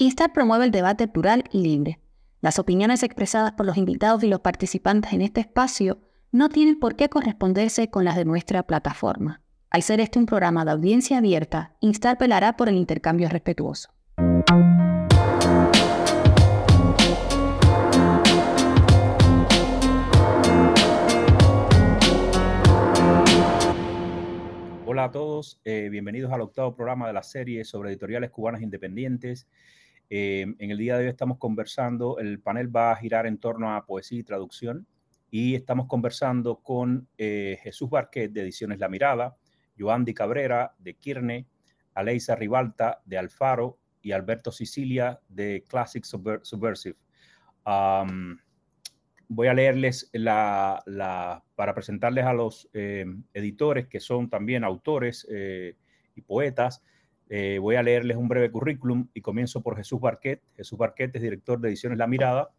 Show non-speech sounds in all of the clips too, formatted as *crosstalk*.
Instar promueve el debate plural y libre. Las opiniones expresadas por los invitados y los participantes en este espacio no tienen por qué corresponderse con las de nuestra plataforma. Al ser este un programa de audiencia abierta, Instar pelará por el intercambio respetuoso. Hola a todos, eh, bienvenidos al octavo programa de la serie sobre editoriales cubanas independientes. Eh, en el día de hoy estamos conversando, el panel va a girar en torno a poesía y traducción y estamos conversando con eh, Jesús Barquet de Ediciones La Mirada, Joandy Cabrera de Kirne, Aleisa Ribalta de Alfaro y Alberto Sicilia de Classic Subversive. voy a leerles para presentarles a los eh, editores que son también autores y poetas. Eh, voy a leerles un breve currículum y comienzo por Jesús Barquet. Jesús Barquet es director de Ediciones La Mirada.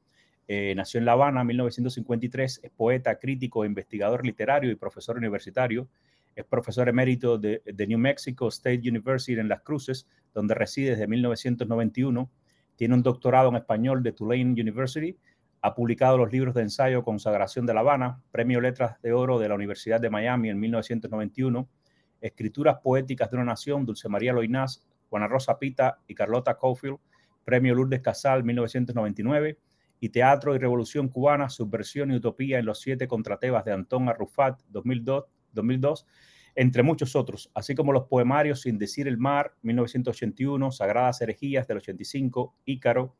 Eh, nació en La Habana en 1953, es poeta, crítico, investigador literario y profesor universitario. Es profesor emérito de, de New Mexico State University en Las Cruces, donde reside desde 1991. Tiene un doctorado en español de Tulane University. Ha publicado los libros de ensayo Consagración de La Habana, Premio Letras de Oro de la Universidad de Miami en 1991 Escrituras Poéticas de una Nación, Dulce María Loinás, Juana Rosa Pita y Carlota Caulfield, Premio Lourdes Casal 1999, y Teatro y Revolución Cubana, Subversión y Utopía en los siete contratebas de Antón Arrufat 2002, 2002, entre muchos otros, así como los poemarios Sin Decir el Mar 1981, Sagradas Herejías del 85, Ícaro,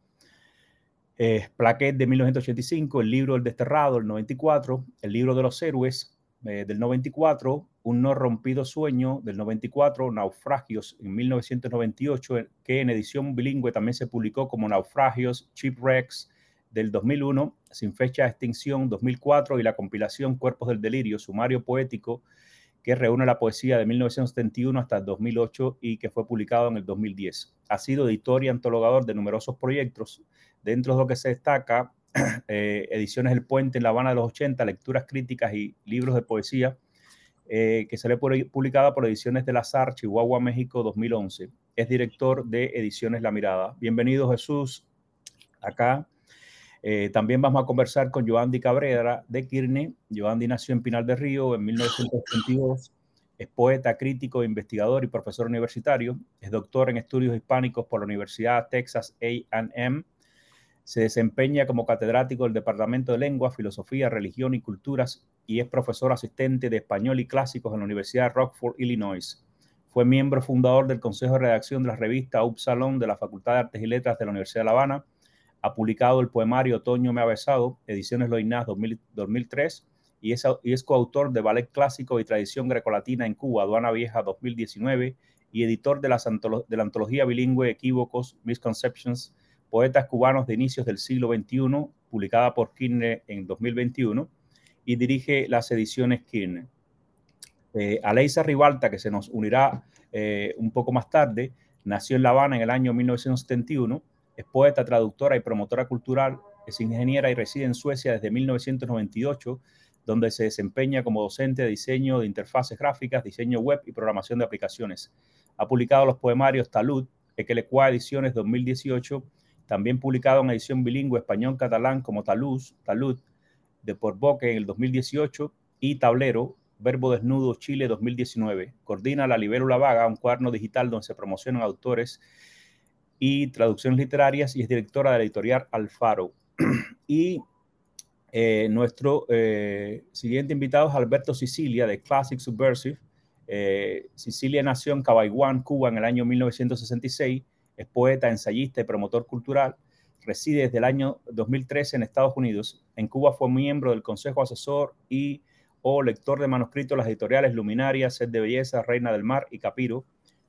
eh, Plaquet de 1985, El libro del desterrado del 94, El libro de los héroes eh, del 94, Un no rompido sueño del 94, Naufragios en 1998, que en edición bilingüe también se publicó como Naufragios, Shipwrecks del 2001, Sin fecha de extinción 2004 y la compilación Cuerpos del Delirio, sumario poético que reúne la poesía de 1971 hasta el 2008 y que fue publicado en el 2010. Ha sido editor y antologador de numerosos proyectos, dentro de lo que se destaca *clears throat* Eh, ediciones El Puente en La Habana de los 80, lecturas críticas y libros de poesía, eh, que sale publicada por Ediciones del Azar, Chihuahua, México, 2011. Es director de Ediciones La Mirada. Bienvenido, Jesús, acá. Eh, también vamos a conversar con Joandy Cabrera de Kirne. Joandy nació en Pinal de Río en 1982. Es poeta, crítico, investigador y profesor universitario. Es doctor en estudios hispánicos por la Universidad Texas AM se desempeña como catedrático del Departamento de Lengua, Filosofía, Religión y Culturas y es profesor asistente de español y clásicos en la Universidad de Rockford, Illinois. Fue miembro fundador del Consejo de Redacción de la revista Upsalon de la Facultad de Artes y Letras de la Universidad de La Habana. Ha publicado el poemario Otoño me ha besado, ediciones Loinás 2003, y es, y es coautor de Ballet Clásico y Tradición Grecolatina en Cuba, Aduana Vieja 2019, y editor de, de la antología bilingüe Equívocos, Misconceptions, Poetas cubanos de inicios del siglo XXI, publicada por Kirne en 2021, y dirige las ediciones Kirne. Eh, Aleisa Ribalta, que se nos unirá eh, un poco más tarde, nació en La Habana en el año 1971, es poeta, traductora y promotora cultural, es ingeniera y reside en Suecia desde 1998, donde se desempeña como docente de diseño de interfaces gráficas, diseño web y programación de aplicaciones. Ha publicado los poemarios Talud, Equelecua Ediciones 2018 también publicado en edición bilingüe español-catalán como Taluz, Talud, de Porboque en el 2018 y Tablero, Verbo Desnudo Chile 2019. Coordina La Libélula Vaga, un cuaderno digital donde se promocionan autores y traducciones literarias y es directora de la editorial Alfaro. *clears throat* y eh, nuestro eh, siguiente invitado es Alberto Sicilia de Classic Subversive. Eh, Sicilia nació en Cabaiguán, Cuba en el año 1966 es poeta, ensayista y promotor cultural. Reside desde el año 2013 en Estados Unidos. En Cuba fue miembro del Consejo Asesor y o lector de manuscritos las editoriales Luminaria, Sed de Belleza, Reina del Mar y Capiro.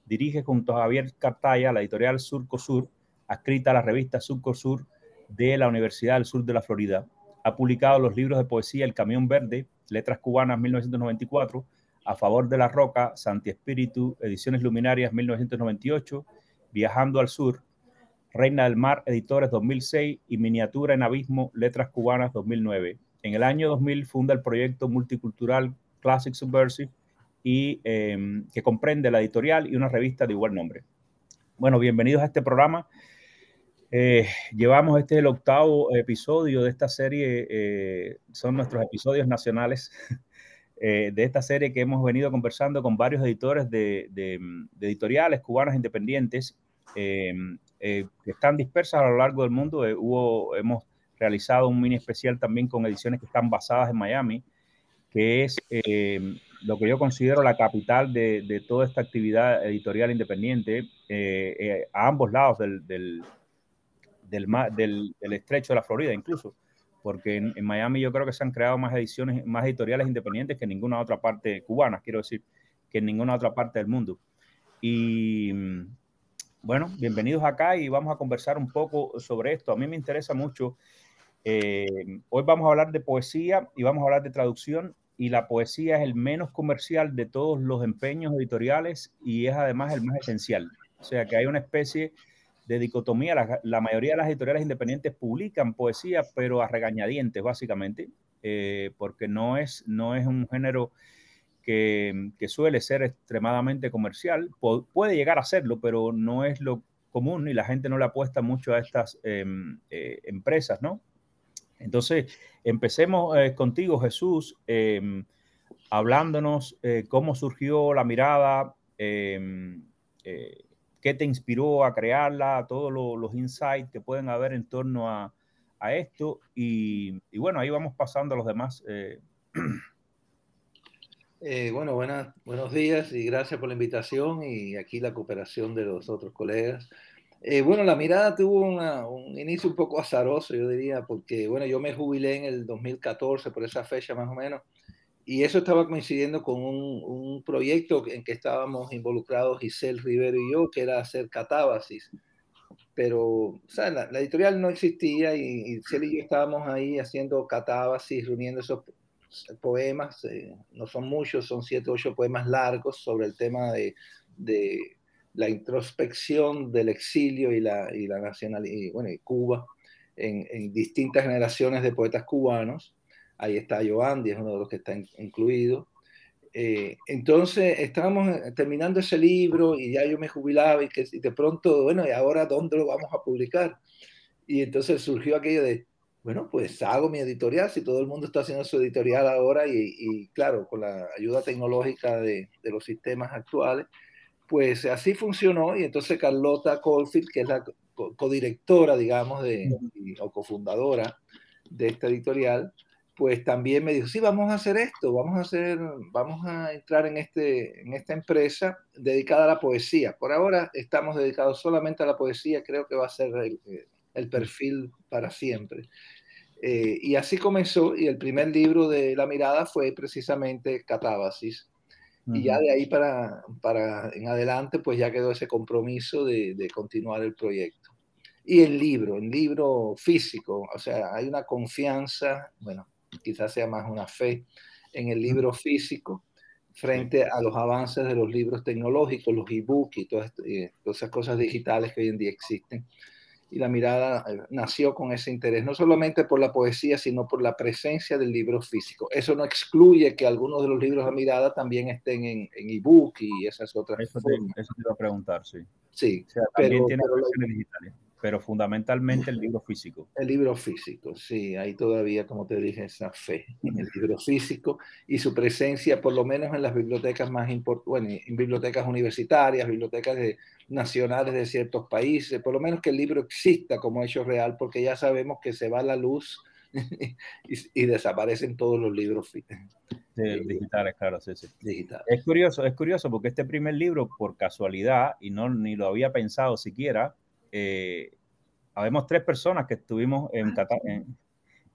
Dirige junto a Javier Cartaya la editorial Surco Sur, adscrita a la revista Surco Sur de la Universidad del Sur de la Florida. Ha publicado los libros de poesía El Camión Verde, Letras Cubanas 1994, A Favor de la Roca, Santi Espíritu, Ediciones Luminarias 1998 Viajando al Sur, Reina del Mar, Editores 2006 y Miniatura en Abismo, Letras Cubanas 2009. En el año 2000 funda el proyecto multicultural Classic Subversive y em, que comprende la editorial y una revista de igual nombre. Bueno, bienvenidos a este programa. Eh, llevamos este el octavo episodio de esta serie, eh, son nuestros episodios nacionales *laughs* eh, de esta serie que hemos venido conversando con varios editores de, editoriales cubanas independientes que están dispersas a lo largo del mundo. hubo, hemos realizado un mini especial también con ediciones que están basadas en Miami, que es lo que yo considero la capital de, toda esta actividad editorial independiente a ambos lados del, del, estrecho de la Florida incluso, porque en, Miami yo creo que se han creado más ediciones, más editoriales independientes que en ninguna otra parte cubana, quiero decir, que en ninguna otra parte del mundo. Y bueno, bienvenidos acá y vamos a conversar un poco sobre esto. A mí me interesa mucho. Eh, hoy vamos a hablar de poesía y vamos a hablar de traducción y la poesía es el menos comercial de todos los empeños editoriales y es además el más esencial. O sea que hay una especie de dicotomía. La, mayoría de las editoriales independientes publican poesía, pero a regañadientes, básicamente, eh, porque no es, no es un género que, suele ser extremadamente comercial. puede llegar a serlo, pero no es lo común y la gente no le apuesta mucho a estas em, eh, empresas, ¿no? Entonces, empecemos eh, contigo, Jesús, em, hablándonos cómo surgió la mirada em, qué te inspiró a crearla, todos los insights que pueden haber en torno a, esto. Y, bueno, ahí vamos pasando a los demás. Eh. Eh, bueno, buenos días y gracias por la invitación y aquí la cooperación de los otros colegas. Eh, bueno, la mirada tuvo un inicio un poco azaroso, yo diría, porque bueno, yo me jubilé en el 2014, por esa fecha más o menos, y eso estaba coincidiendo con un, un, proyecto en que estábamos involucrados Giselle Rivero y yo, que era hacer catábasis. Pero, la, editorial no existía y, Giselle y yo estábamos ahí haciendo catábasis, reuniendo esos poemas, eh, no son muchos, son siete o ocho poemas largos sobre el tema de, de la introspección del exilio y la, y la nacionalidad, y, bueno, Cuba en distintas generaciones de poetas cubanos ahí está Joandy, es uno de los que está incluido. Eh, entonces estábamos eh, terminando ese libro y ya yo me jubilaba y, que, de pronto, bueno, ¿y ahora dónde lo vamos a publicar? Y entonces surgió aquello de, bueno, pues hago mi editorial, si todo el mundo está haciendo su editorial ahora y, claro, con la ayuda tecnológica de, de, los sistemas actuales, pues así funcionó y entonces Carlota Colfield, que es la codirectora, digamos, de, o cofundadora de esta editorial, pues también me dijo, sí, vamos a hacer esto, vamos a hacer, vamos a entrar en, este, en esta empresa dedicada a la poesía. Por ahora estamos dedicados solamente a la poesía, creo que va a ser el, el perfil para siempre. Eh, y así comenzó, y el primer libro de La Mirada fue precisamente Catábasis. Y ya de ahí para, para en adelante, pues ya quedó ese compromiso de, de continuar el proyecto. Y el libro, el libro físico, o sea, hay una confianza, bueno, quizás sea más una fe en el libro físico frente a los avances de los libros tecnológicos, los e-books y todas, esas cosas digitales que hoy en día existen. Y la mirada eh, nació con ese interés, no solamente por la poesía, sino por la presencia del libro físico. Eso no excluye que algunos de los libros de mirada también estén en, en ebook y esas otras eso te, eso te iba a preguntar, sí. Sí, también tiene versiones digitales pero fundamentalmente el libro físico. El libro físico, sí, hay todavía, como te dije, esa fe en el libro físico y su presencia, por lo menos en las bibliotecas más importantes, bueno, en bibliotecas universitarias, bibliotecas nacionales de ciertos países, por lo menos que el libro exista como hecho real, porque ya sabemos que se va la luz *laughs* y, desaparecen todos los libros eh, digitales, claro, sí, sí. Es curioso, es curioso porque este primer libro, por casualidad, y no ni lo había pensado siquiera, eh, habemos tres personas que estuvimos en Qatar.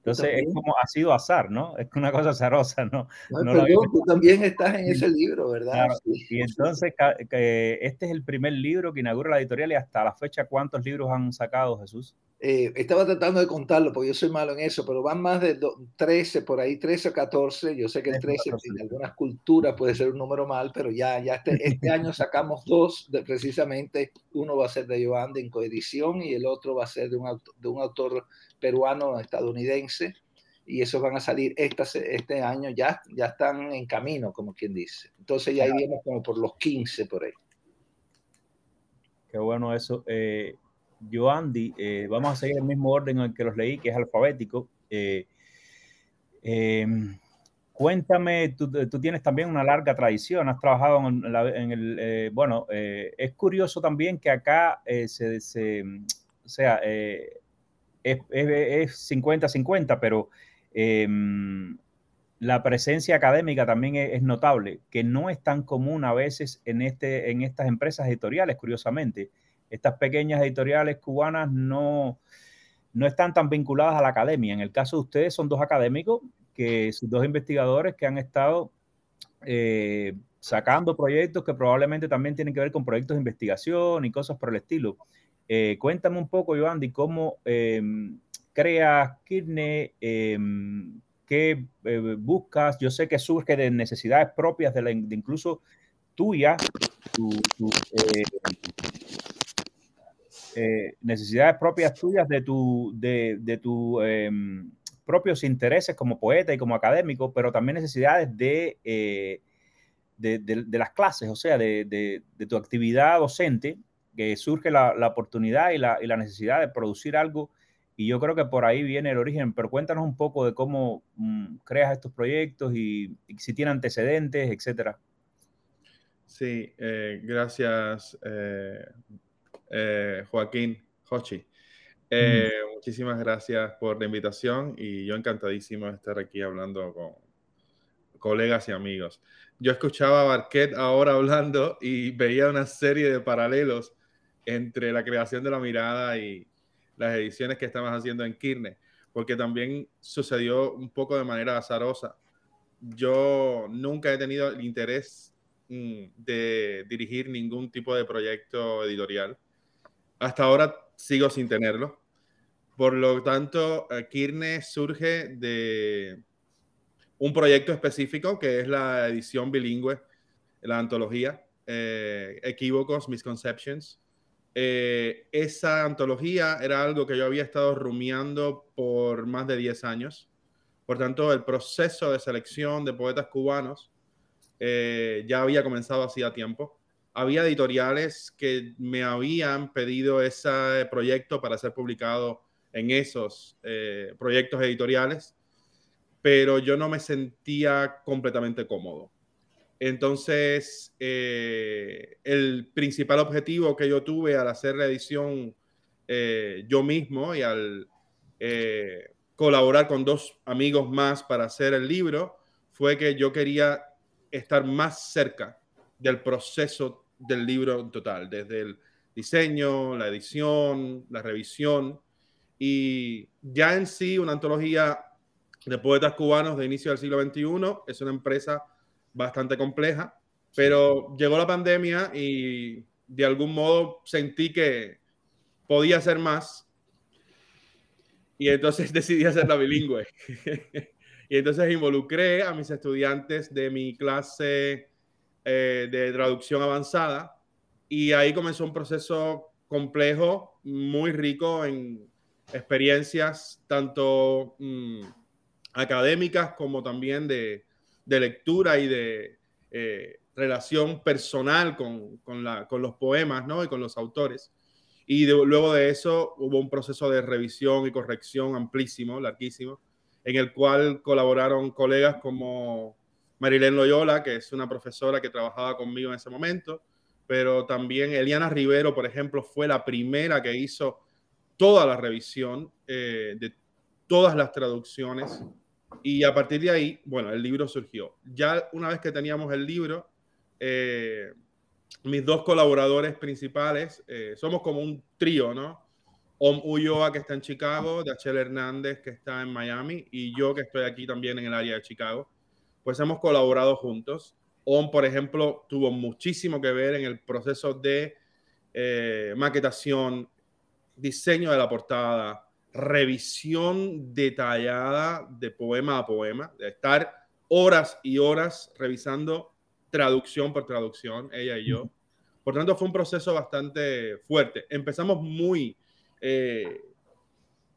Entonces es como ha sido azar, ¿no? Es una cosa azarosa, ¿no? no tú también estás en ese libro, ¿verdad? Y entonces este es el primer libro que inaugura la editorial y hasta la fecha, ¿cuántos libros han sacado, Jesús? Eh, estaba tratando de contarlo porque yo soy malo en eso, pero van más de 13, por ahí 13 o 14. Yo sé que el 13 en algunas culturas puede ser un número mal, pero ya, ya este, este año sacamos dos, de, precisamente uno va a ser de Joan en coedición y el otro va a ser de un, de un autor peruano estadounidense y esos van a salir esta, este año, ya, ya están en camino, como quien dice. Entonces ya ahí como por los 15 por ahí. Qué bueno eso. Eh, Joandy, eh, vamos a seguir el mismo orden en el que los leí, que es alfabético. Eh, em, cuéntame, tú, tienes también una larga tradición, has trabajado en, el, bueno, es curioso también que acá se, o sea, es 50-50, pero em, la presencia académica también es, notable, que no es tan común a veces en, este, en estas empresas editoriales, curiosamente. Estas pequeñas editoriales cubanas no, no están tan vinculadas a la academia. En el caso de ustedes son dos académicos, que son dos investigadores que han estado eh, sacando proyectos que probablemente también tienen que ver con proyectos de investigación y cosas por el estilo. Eh, cuéntame un poco, Joandy, cómo eh, creas Kirne, qué eh, buscas. Yo sé que surge de necesidades propias de, la, incluso tuya, eh, eh, necesidades propias tuyas de tu, de, de tu em, propios intereses como poeta y como académico, pero también necesidades de, de, las clases, o sea, de, tu actividad docente, que surge la, la oportunidad y la, y la, necesidad de producir algo y yo creo que por ahí viene el origen, pero cuéntanos un poco de cómo mm, creas estos proyectos y, si tiene antecedentes, etcétera. Sí, eh, gracias eh, eh, Joaquín Hochi. Muchísimas gracias por la invitación y yo encantadísimo de estar aquí hablando con colegas y amigos. Yo escuchaba a Barquet ahora hablando y veía una serie de paralelos entre la creación de la mirada y, las ediciones que estamos haciendo en Kirne, porque también sucedió un poco de manera azarosa. Yo nunca he tenido el interés mm, de dirigir ningún tipo de proyecto editorial. Hasta ahora sigo sin tenerlo. Por lo tanto, eh, Kirne surge de un proyecto específico que es la edición bilingüe, la antología, eh, Equívocos, Misconceptions, eh, esa antología era algo que yo había estado rumiando por más de 10 años. Por tanto, el proceso de selección de poetas cubanos eh, ya había comenzado hacía tiempo. Había editoriales que me habían pedido ese proyecto para ser publicado en esos eh, proyectos editoriales, pero yo no me sentía completamente cómodo. Entonces, eh, el principal objetivo que yo tuve al hacer la edición eh, yo mismo y al eh, colaborar con dos amigos más para hacer el libro fue que yo quería estar más cerca del proceso del libro total, desde el diseño, la edición, la revisión. Y ya en sí una antología de poetas cubanos de inicio del siglo XXI es una empresa bastante compleja, pero llegó la pandemia y de algún modo sentí que podía hacer más. Y entonces *laughs* decidí hacerla bilingüe. *laughs* y entonces involucré a mis estudiantes de mi clase eh, de traducción avanzada. Y ahí comenzó un proceso complejo, muy rico en experiencias tanto mm, académicas como también de, de lectura y de eh, relación personal con, los poemas ¿no? y con los autores. Y luego de eso hubo un proceso de revisión y corrección amplísimo, larguísimo, en el cual colaboraron colegas como Marilén Loyola, que es una profesora que trabajaba conmigo en ese momento, pero también Eliana Rivero, por ejemplo, fue la primera que hizo toda la revisión eh, de todas las traducciones y a partir de ahí, bueno, el libro surgió. Ya una vez que teníamos el libro, eh, mis dos colaboradores principales, eh, somos como un trío, ¿no? Om Ulloa, que está en Chicago, Dachel Hernández, que está en Miami, y yo, que estoy aquí también en el área de Chicago, pues hemos colaborado juntos. Om, por ejemplo, tuvo muchísimo que ver en el proceso de eh, maquetación, diseño de la portada, revisión detallada de poema a poema, de estar horas y horas revisando traducción por traducción, ella y yo. Por tanto, fue un proceso bastante fuerte. Empezamos muy eh,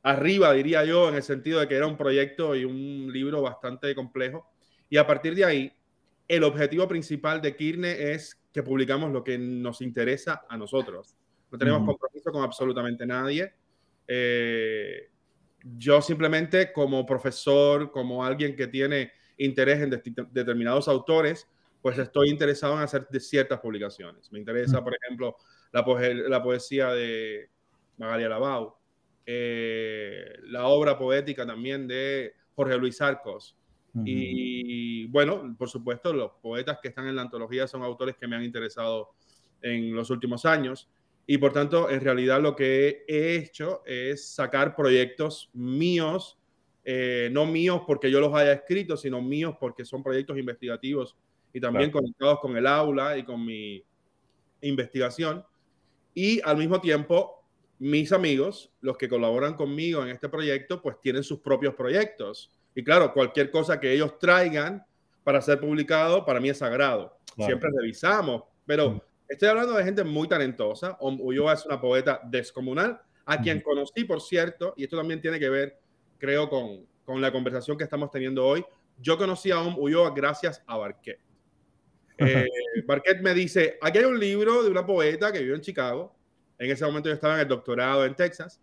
arriba, diría yo, en el sentido de que era un proyecto y un libro bastante complejo. Y a partir de ahí, el objetivo principal de Kirne es que publicamos lo que nos interesa a nosotros. no tenemos compromiso con absolutamente nadie. Eh, yo simplemente como profesor, como alguien que tiene interés en determinados autores, pues estoy interesado en hacer ciertas publicaciones. Me interesa, por ejemplo, la, la poesía de Magalia Labau, eh, la obra poética también de Jorge Luis Arcos. Y bueno, por supuesto, los poetas que están en la antología son autores que me han interesado en los últimos años. Y por tanto, en realidad lo que he hecho es sacar proyectos míos, eh, no míos porque yo los haya escrito, sino míos porque son proyectos investigativos y también conectados con el aula y con mi investigación. Y al mismo tiempo, mis amigos, los que colaboran conmigo en este proyecto, pues tienen sus propios proyectos. Y claro, cualquier cosa que ellos traigan para ser publicado, para mí es sagrado. Siempre revisamos, pero mm. Estoy hablando de gente muy talentosa. Ulloa es una poeta descomunal, a quien conocí, por cierto, y esto también tiene que ver, creo, con, con la conversación que estamos teniendo hoy. Yo conocí a Om Ulloa gracias a Barquet. Eh, Barquet me dice, aquí hay un libro de una poeta que vivió en Chicago. En ese momento yo estaba en el doctorado en Texas.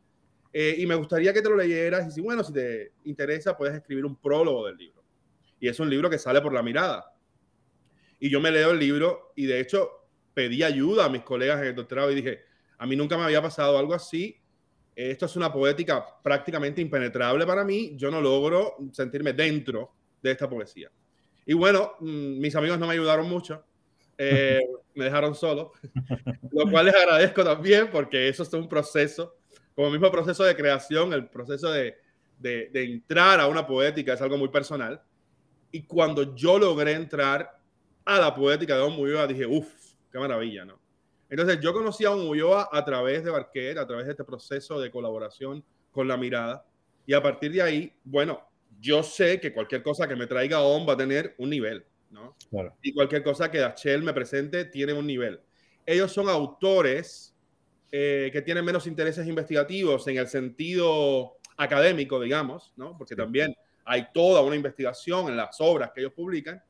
Eh, y me gustaría que te lo leyeras. Y si, bueno, si te interesa, puedes escribir un prólogo del libro. Y es un libro que sale por la mirada. Y yo me leo el libro y de hecho pedí ayuda a mis colegas en el doctorado y dije, a mí nunca me había pasado algo así. Esto es una poética prácticamente impenetrable para mí. Yo no logro sentirme dentro de esta poesía. Y bueno, mm, mis amigos no me ayudaron mucho. Eh, *laughs* me dejaron solo, lo cual les agradezco también porque eso es un proceso, como el mismo proceso de creación, el proceso de, de, de entrar a una poética es algo muy personal. Y cuando yo logré entrar a la poética de Don Muyuga, dije, uff, Qué maravilla, ¿no? Entonces yo conocí a un Ulloa a través de Barquer, a través de este proceso de colaboración con la mirada. Y a partir de ahí, bueno, yo sé que cualquier cosa que me traiga ON va a tener un nivel, ¿no? Y cualquier cosa que Dachel me presente tiene un nivel. Ellos son autores eh, que tienen menos intereses investigativos en el sentido académico, digamos, ¿no? Porque también hay toda una investigación en las obras que ellos publican,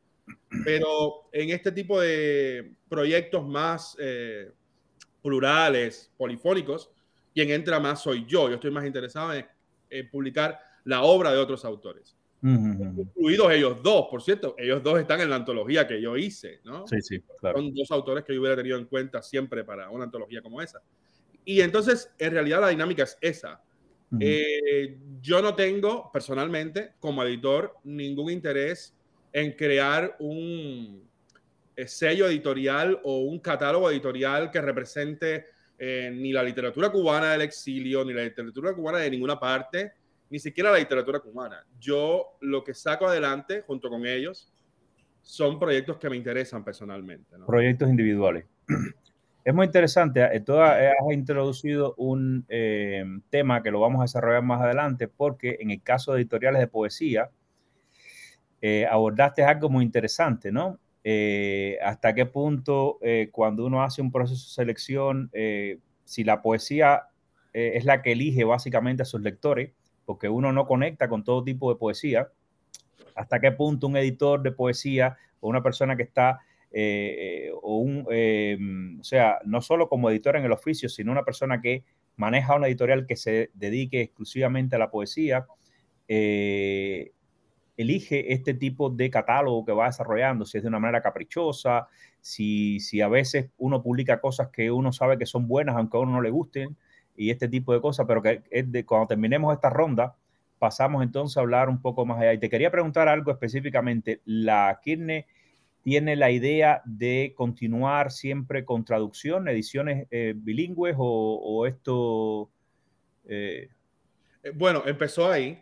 pero en este tipo de proyectos más eh, plurales, polifónicos, quien entra más soy yo. Yo estoy más interesado en, publicar la obra de otros autores. Incluidos ellos dos, por cierto, ellos dos están en la antología que yo hice, ¿no? Sí, sí, claro. Son dos autores que yo hubiera tenido en cuenta siempre para una antología como esa. Y entonces, en realidad, la dinámica es esa. Eh, yo no tengo, personalmente, como editor, ningún interés en crear un eh, sello editorial o un catálogo editorial que represente eh, ni la literatura cubana del exilio, ni la literatura cubana de ninguna parte, ni siquiera la literatura cubana. Yo lo que saco adelante junto con ellos son proyectos que me interesan personalmente. Proyectos individuales. *clears throat* Es muy interesante. Eh, Tú has introducido un tema que lo vamos a desarrollar más adelante porque en el caso de editoriales de poesía, eh, abordaste algo muy interesante, ¿no? Eh, hasta qué punto eh, cuando uno hace un proceso de selección, si la poesía es la que elige básicamente a sus lectores, porque uno no conecta con todo tipo de poesía, hasta qué punto un editor de poesía o una persona que está, o, un, o sea, no solo como editor en el oficio, sino una persona que maneja una editorial que se dedique exclusivamente a la poesía, elige este tipo de catálogo que va desarrollando, si es de una manera caprichosa, si, si a veces uno publica cosas que uno sabe que son buenas, aunque a uno no le gusten, y este tipo de cosas, pero que es de, cuando terminemos esta ronda, pasamos entonces a hablar un poco más allá. Y te quería preguntar algo específicamente. ¿La Kirne tiene la idea de continuar siempre con traducción, ediciones eh, bilingües o, esto... Eh? Eh, bueno, empezó ahí.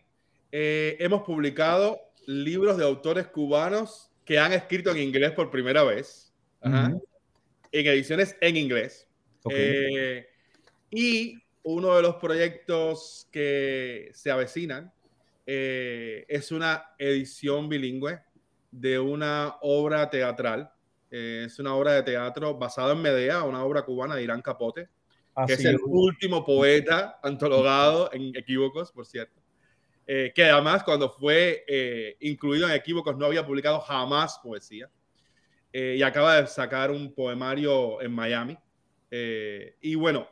Eh, hemos publicado libros de autores cubanos que han escrito en inglés por primera vez, en ediciones en inglés. Eh, y uno de los proyectos que se avecinan eh, es una edición bilingüe de una obra teatral. es una obra de teatro basada en Medea, una obra cubana de Irán Capote, que es el último poeta antologado en equívocos, por cierto. Eh, que además cuando fue eh, incluido en Equívocos no había publicado jamás poesía. Eh, y acaba de sacar un poemario en Miami. y bueno,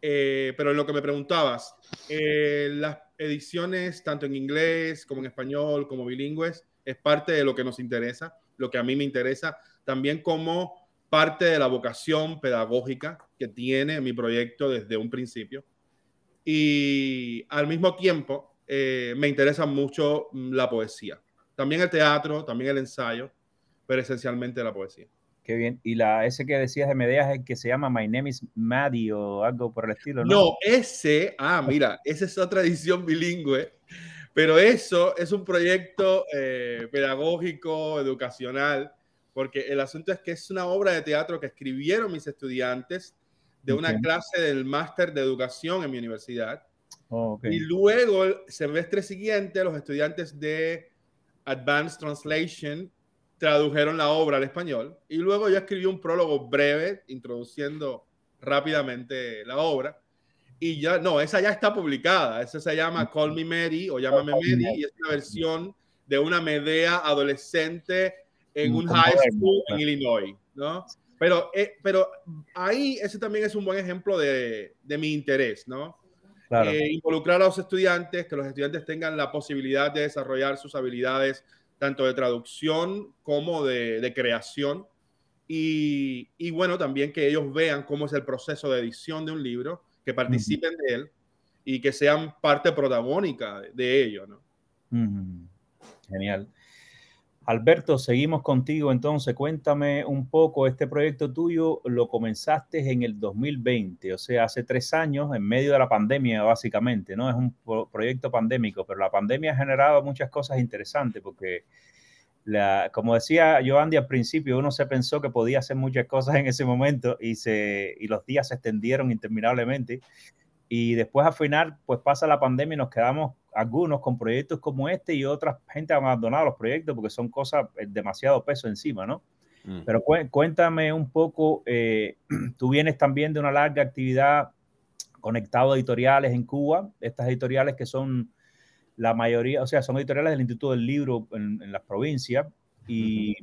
pero lo que me preguntabas, las ediciones tanto en inglés como en español, como bilingües, es parte de lo que nos interesa, lo que a mí me interesa, también como parte de la vocación pedagógica que tiene mi proyecto desde un principio. Y al mismo tiempo, eh, me interesa mucho la poesía. También el teatro, también el ensayo, pero esencialmente la poesía. Qué bien. Y la ese que decías de Medea es el que se llama My Name is Maddie o algo por el estilo, ¿no? No, ese, ah, mira, esa es otra edición bilingüe, pero eso es un proyecto eh, pedagógico, educacional, porque el asunto es que es una obra de teatro que escribieron mis estudiantes de una clase del máster de educación en mi universidad. Oh, y luego, el semestre siguiente, los estudiantes de Advanced Translation tradujeron la obra al español y luego yo escribí un prólogo breve introduciendo rápidamente la obra. Y ya, no, esa ya está publicada, esa se llama Call Me Mary o Llámame Mary y es una versión de una Medea adolescente en un high school en Illinois, ¿no? Pero, eh, pero ahí ese también es un buen ejemplo de, de mi interés, ¿no? Eh, involucrar a los estudiantes, que los estudiantes tengan la posibilidad de desarrollar sus habilidades tanto de traducción como de, creación. Y, bueno, también que ellos vean cómo es el proceso de edición de un libro, que participen de él y que sean parte protagónica de, ello. ¿no? Genial. Alberto, seguimos contigo entonces. Cuéntame un poco, este proyecto tuyo lo comenzaste en el 2020, o sea, hace tres años, en medio de la pandemia básicamente, ¿no? Es un proyecto pandémico, pero la pandemia ha generado muchas cosas interesantes porque, como decía Joandy al principio, uno se pensó que podía hacer muchas cosas en ese momento y, se, y los días se extendieron interminablemente. Y después al final, pues pasa la pandemia y nos quedamos algunos con proyectos como este y otra gente ha abandonado los proyectos porque son cosas eh, demasiado peso encima, ¿no? Mm. Pero cuéntame un poco, eh, *clears throat* tú vienes también de una larga actividad conectado a editoriales en Cuba, estas editoriales que son la mayoría, o sea, son editoriales del Instituto del Libro en, las provincias. Y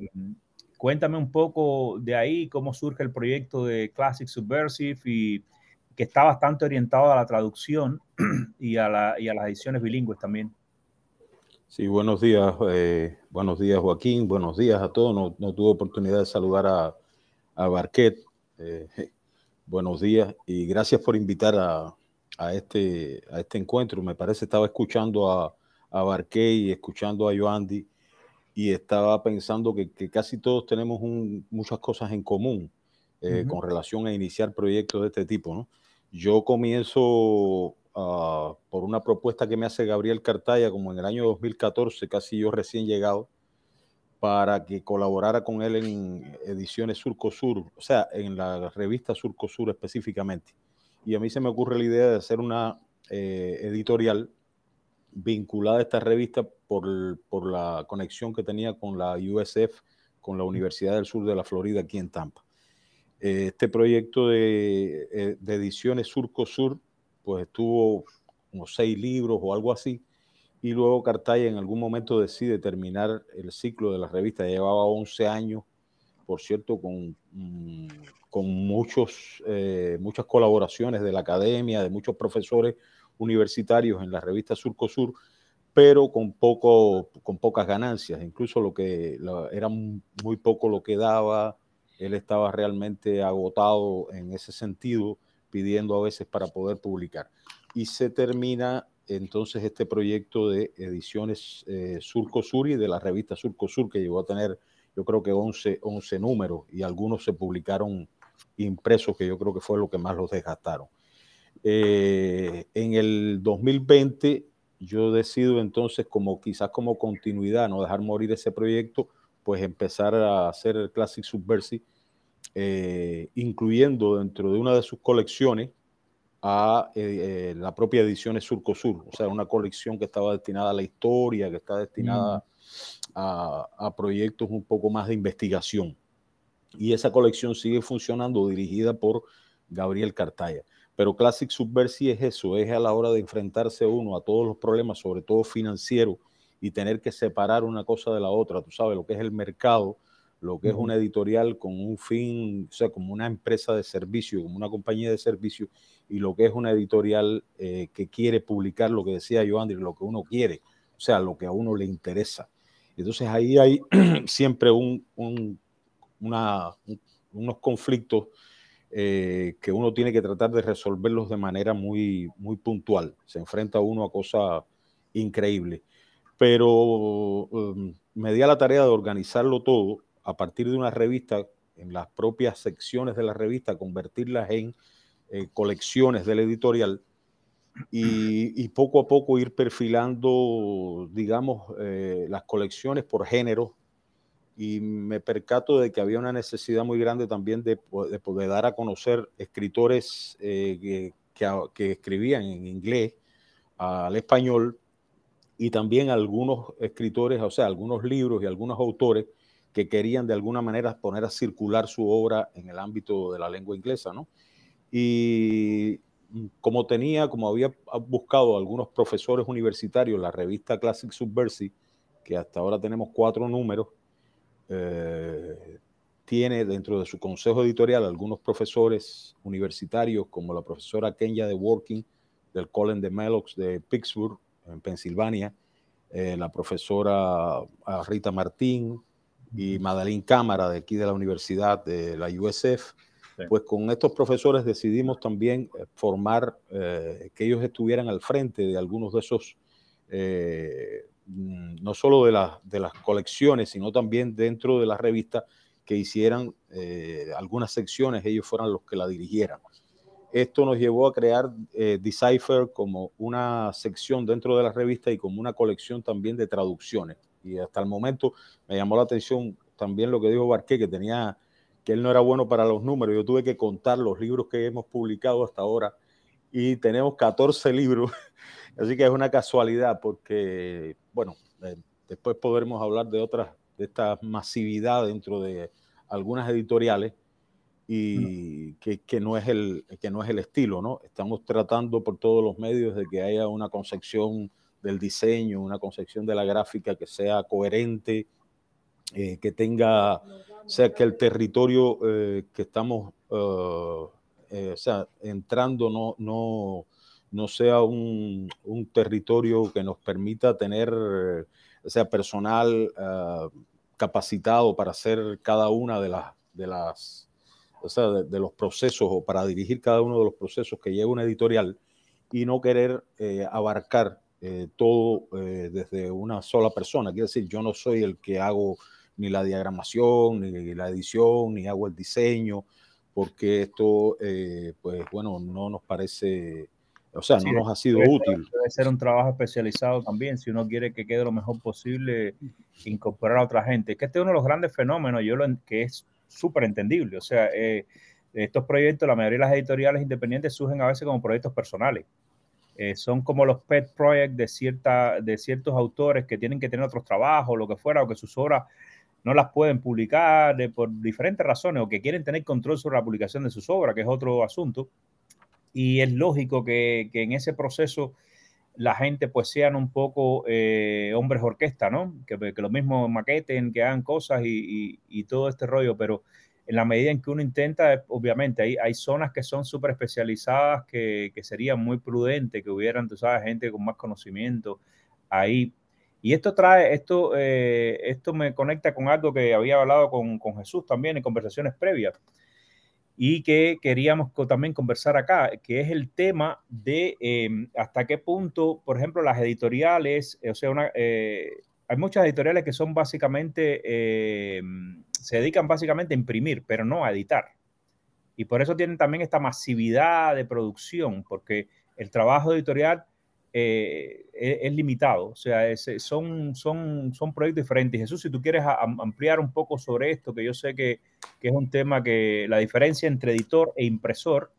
cuéntame un poco de ahí, cómo surge el proyecto de Classic Subversive y que está bastante orientado a la traducción *clears throat* y a, las ediciones bilingües también. Sí, buenos días, eh, buenos días Joaquín, buenos días a todos. No, tuve oportunidad de saludar a, a Barquet. Eh, *laughs* buenos días y gracias por invitar a, este, a este encuentro. Me parece estaba escuchando a, a Barquet y escuchando a Joandy y estaba pensando que, casi todos tenemos muchas cosas en común eh, con relación a iniciar proyectos de este tipo, ¿no? Yo comienzo ah, por una propuesta que me hace Gabriel Cartaya, como en el año 2014, casi yo recién llegado, para que colaborara con él en ediciones Surco Sur, o sea, en la revista Surco Sur específicamente. Y a mí se me ocurre la idea de hacer una eh, editorial vinculada a esta revista por, por, la conexión que tenía con la USF, con la Universidad del Sur de la Florida aquí en Tampa. Eh, este proyecto de, eh, de, ediciones Surco Sur, pues estuvo unos seis libros o algo así, y luego Cartaya en algún momento decide terminar el ciclo de la revista, llevaba 11 años, por cierto, con, mm, con muchos, eh, muchas colaboraciones de la academia, de muchos profesores universitarios en la revista Surco Sur, pero con, poco, con pocas ganancias, incluso lo que era muy poco lo que daba, él estaba realmente agotado en ese sentido, pidiendo a veces para poder publicar. Y se termina entonces este proyecto de ediciones eh, y de la revista Surco Sur, que llegó a tener yo creo que 11, 11 números y algunos se publicaron impresos, que yo creo que fue lo que más los desgastaron. Eh, en el 2020 yo decido entonces como quizás como continuidad, no dejar morir ese proyecto, pues empezar a hacer el Classic Subversive, eh, incluyendo dentro de una de sus colecciones a eh, eh, la propia edición Surco Sur, o sea, una colección que estaba destinada a la historia, que está destinada mm. a, proyectos un poco más de investigación. Y esa colección sigue funcionando, dirigida por Gabriel Cartaya. Pero Classic Subversive es eso, es a la hora de enfrentarse uno a todos los problemas, sobre todo financieros, y tener que separar una cosa de la otra. Tú sabes lo que es el mercado, lo que es una editorial con un fin, o sea, como una empresa de servicio, como una compañía de servicio, y lo que es una editorial eh, que quiere publicar lo que decía yo, André, lo que uno quiere, o sea, lo que a uno le interesa. Entonces ahí hay *clears throat* siempre un, una, unos conflictos eh, que uno tiene que tratar de resolverlos de manera muy, muy puntual. Se enfrenta uno a cosas increíbles. Pero um, me di a la tarea de organizarlo todo a partir de una revista, en las propias secciones de la revista, convertirlas en eh, colecciones del editorial y, poco a poco ir perfilando, digamos, eh, las colecciones por género. Y me percato de que había una necesidad muy grande también de, poder dar a conocer escritores eh, que, escribían en inglés al español y también algunos escritores, o sea, algunos libros y algunos autores que querían de alguna manera poner a circular su obra en el ámbito de la lengua inglesa, ¿no? Y como tenía, como había buscado algunos profesores universitarios, la revista Classic Subversive, que hasta ahora tenemos cuatro números, eh, tiene dentro de su consejo editorial algunos profesores universitarios, como la profesora Kenya de Working del Colin de Melox de Pittsburgh, en Pensilvania, eh, la profesora Rita Martín y Madeleine Cámara de aquí de la Universidad de la USF pues con estos profesores decidimos también eh, formar, eh, que ellos estuvieran al frente de algunos de esos, eh, mm, no solo de, de, las colecciones, sino también dentro de la revista, que hicieran algunas secciones, ellos fueran los que la dirigieran. Esto nos llevó a crear Decipher como una sección dentro de la revista y como una colección también de traducciones. Y hasta el momento me llamó la atención también lo que dijo Barqué, que tenía que él no era bueno para los números. Yo tuve que contar los libros que hemos publicado hasta ahora y tenemos 14 libros, *laughs* así que es una casualidad porque, bueno, eh, después podremos hablar de otras, de esta masividad dentro de algunas editoriales y que, que, no es el, que no es el estilo, ¿no? Estamos tratando por todos los medios de que haya una concepción del diseño, una concepción de la gráfica que sea coherente, eh, que tenga, o sea, que el territorio eh, que estamos eh, o sea, entrando no, no, no sea un, un, territorio que nos permita tener, o sea, personal capacitado para hacer cada una de las, de las, o sea, de, los procesos o para dirigir cada uno de los procesos que lleva una editorial y no querer abarcar todo desde una sola persona. Quiere decir, yo no soy el que hago ni la diagramación, ni la edición, ni hago el diseño, porque esto, eh, pues bueno, no nos parece, o sea, no nos ha sido útil. Debe ser un trabajo especializado también, si uno quiere que quede lo mejor posible, incorporar a otra gente. Que este es uno de los grandes fenómenos, yo lo que es súper entendible, o sea, eh, estos proyectos, la mayoría de las editoriales independientes surgen a veces como proyectos personales. Eh, son como los pet projects de, cierta, de ciertos autores que tienen que tener otros trabajos, lo que fuera, o que sus obras no las pueden publicar por diferentes razones o que quieren tener control sobre la publicación de sus obras, que es otro asunto. Y es lógico que, en ese proceso la gente pues sean un poco eh, hombres orquesta, ¿no? Que, que lo mismo maqueten, que hagan cosas y, todo este rollo, pero en la medida en que uno intenta, obviamente hay, hay zonas que son súper especializadas que, serían muy prudentes, que hubieran, tú sabes, gente con más conocimiento ahí y esto trae, esto, eh, esto me conecta con algo que había hablado con, con, Jesús también en conversaciones previas y que queríamos también conversar acá, que es el tema de em, hasta qué punto, por ejemplo, las editoriales, o sea, eh, hay muchas editoriales que son básicamente, em, se dedican básicamente a imprimir, pero no a editar. Y por eso tienen también esta masividad de producción, porque el trabajo editorial eh, es, limitado, o sea, son, son, son proyectos diferentes. Jesús, si tú quieres ampliar un poco sobre esto, que yo sé que, que, es un tema que la diferencia entre editor e impresor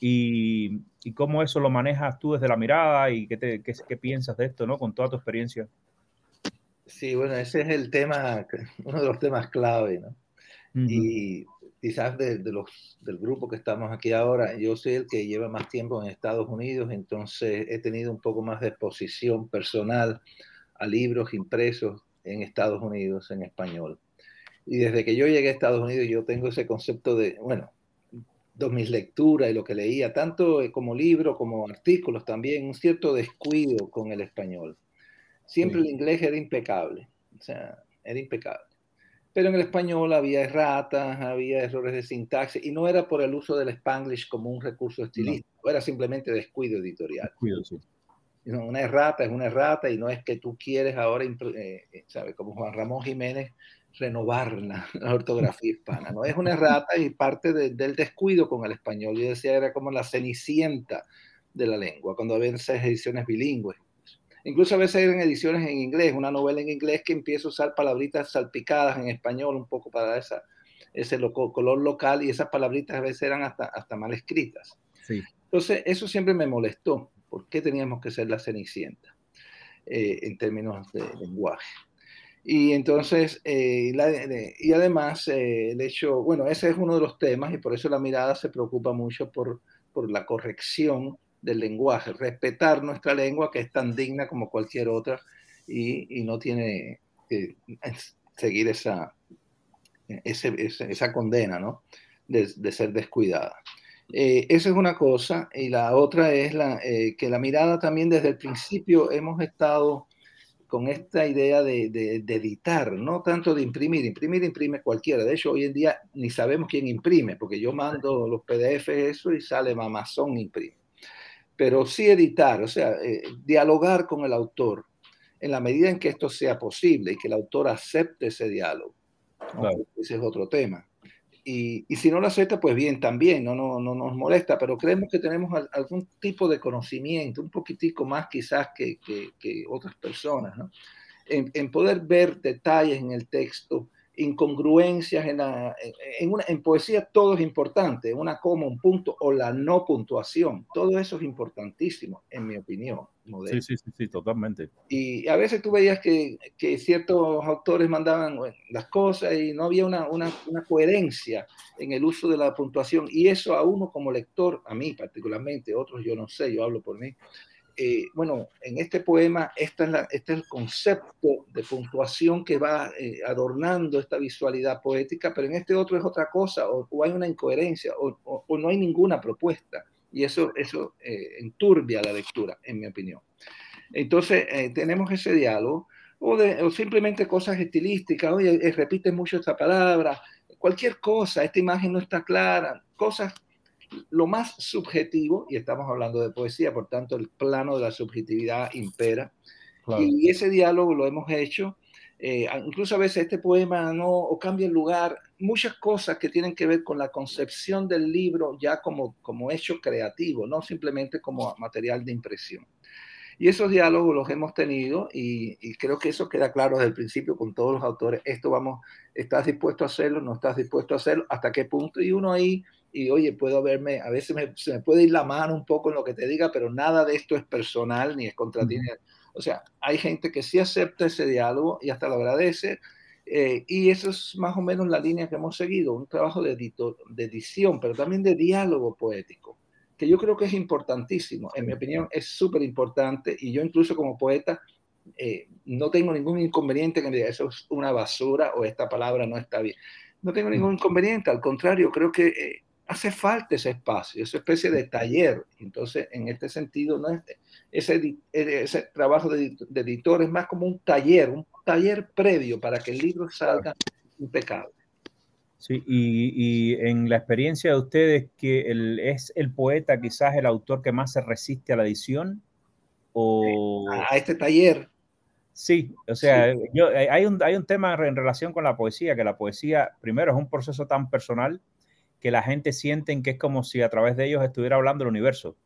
y, y cómo eso lo manejas tú desde la mirada y qué, te, qué, qué, piensas de esto, ¿no? Con toda tu experiencia. Sí, bueno, ese es el tema, *laughs* uno de los temas clave, ¿no? Y quizás de, los, del grupo que estamos aquí ahora, yo soy el que lleva más tiempo en Estados Unidos, entonces he tenido un poco más de exposición personal a libros impresos en Estados Unidos en español. Y desde que yo llegué a Estados Unidos yo tengo ese concepto de, bueno, dos mis lecturas y lo que leía, tanto como libro como artículos también, un cierto descuido con el español. Siempre el inglés era impecable, o sea, era impecable. Pero en el español había erratas, había errores de sintaxis, y no era por el uso del spanglish como un recurso estilístico, era simplemente descuido editorial. Descuido, sí. Una errata es una errata y no es que tú quieres ahora, eh, eh, ¿sabes? Como Juan Ramón Jiménez, renovar la, ortografía hispana. ¿no? Es una errata y parte del descuido con el español. Yo decía, era como la cenicienta de la lengua, cuando había esas ediciones bilingües. Incluso a veces eran ediciones en inglés, una novela en inglés que empieza a usar palabritas salpicadas en español un poco para esa, ese color local y esas palabritas a veces eran hasta, hasta mal escritas. Sí. Entonces, eso siempre me molestó. ¿Por qué teníamos que ser la cenicienta eh, en términos de lenguaje? Y entonces, eh, y además, eh, el hecho, bueno, ese es uno de los temas y por eso la mirada se preocupa mucho por, por la corrección del lenguaje, respetar nuestra lengua que es tan digna como cualquier otra y, y no tiene que seguir esa, esa, condena, ¿no? De, de ser descuidada. Eh, esa es una cosa y la otra es la, que la mirada también desde el principio hemos estado con esta idea de, de, editar, no tanto de imprimir, imprimir imprime cualquiera. De hecho, hoy en día ni sabemos quién imprime, porque yo mando los PDF eso y sale Amazon imprime. Pero sí editar, o sea, eh, dialogar con el autor en la medida en que esto sea posible y que el autor acepte ese diálogo. Ese es otro tema. Y, si no lo acepta, pues bien, también, no, no, no nos molesta, pero creemos que tenemos algún tipo de conocimiento, un poquitico más quizás que, que, otras personas, ¿no? En, en, poder ver detalles en el texto incongruencias en, la, en, una, en poesía todo es importante, una coma, un punto o la no puntuación, todo eso es importantísimo, en mi opinión. Sí, sí, sí, sí, totalmente. Y a veces tú veías que, que ciertos autores mandaban las cosas y no había una, una, una, coherencia en el uso de la puntuación y eso a uno como lector, a mí particularmente, otros yo no sé, yo hablo por mí, eh, bueno, en este poema esta es este es el concepto de puntuación que va eh, adornando esta visualidad poética, pero en este otro es otra cosa, o, hay una incoherencia, o, no hay ninguna propuesta, y eso, eso eh, enturbia la lectura, en mi opinión. Entonces, tenemos ese diálogo, o, de, o simplemente cosas estilísticas, oye, repite mucho esta palabra, cualquier cosa, esta imagen no está clara, cosas lo más subjetivo, y estamos hablando de poesía, por tanto el plano de la subjetividad impera, y ese diálogo lo hemos hecho, eh, incluso a veces este poema no, o cambia el lugar, muchas cosas que tienen que ver con la concepción del libro ya como, como hecho creativo, no simplemente como material de impresión. Y esos diálogos los hemos tenido y, y, creo que eso queda claro desde el principio con todos los autores. Esto vamos, ¿estás dispuesto a hacerlo? ¿No estás dispuesto a hacerlo? ¿Hasta qué punto? Y uno ahí y oye, puedo verme, a veces se me puede ir la mano un poco en lo que te diga, pero nada de esto es personal ni es contra ti. O sea, hay gente que sí acepta ese diálogo y hasta lo agradece. Eh, y eso es más o menos la línea que hemos seguido, un trabajo de, de edición, pero también de diálogo poético, que yo creo que es importantísimo. En mi opinión, es súper importante y yo incluso como poeta eh, no tengo ningún inconveniente que me diga eso es una basura o esta palabra no está bien. No tengo ningún inconveniente, al contrario, creo que eh, hace falta ese espacio, esa especie de taller. Entonces, en este sentido, ¿no? ese, ese trabajo de, editor es más como un taller, un taller previo para que el libro salga impecable. Sí, y, y en la experiencia de ustedes, que el, ¿es el poeta quizás el autor que más se resiste a la edición? O... A este taller. Sí, o sea, Yo, hay, un, hay un tema en relación con la poesía, que la poesía, primero, es un proceso tan personal, que la gente sienten que es como si a través de ellos estuviera hablando el universo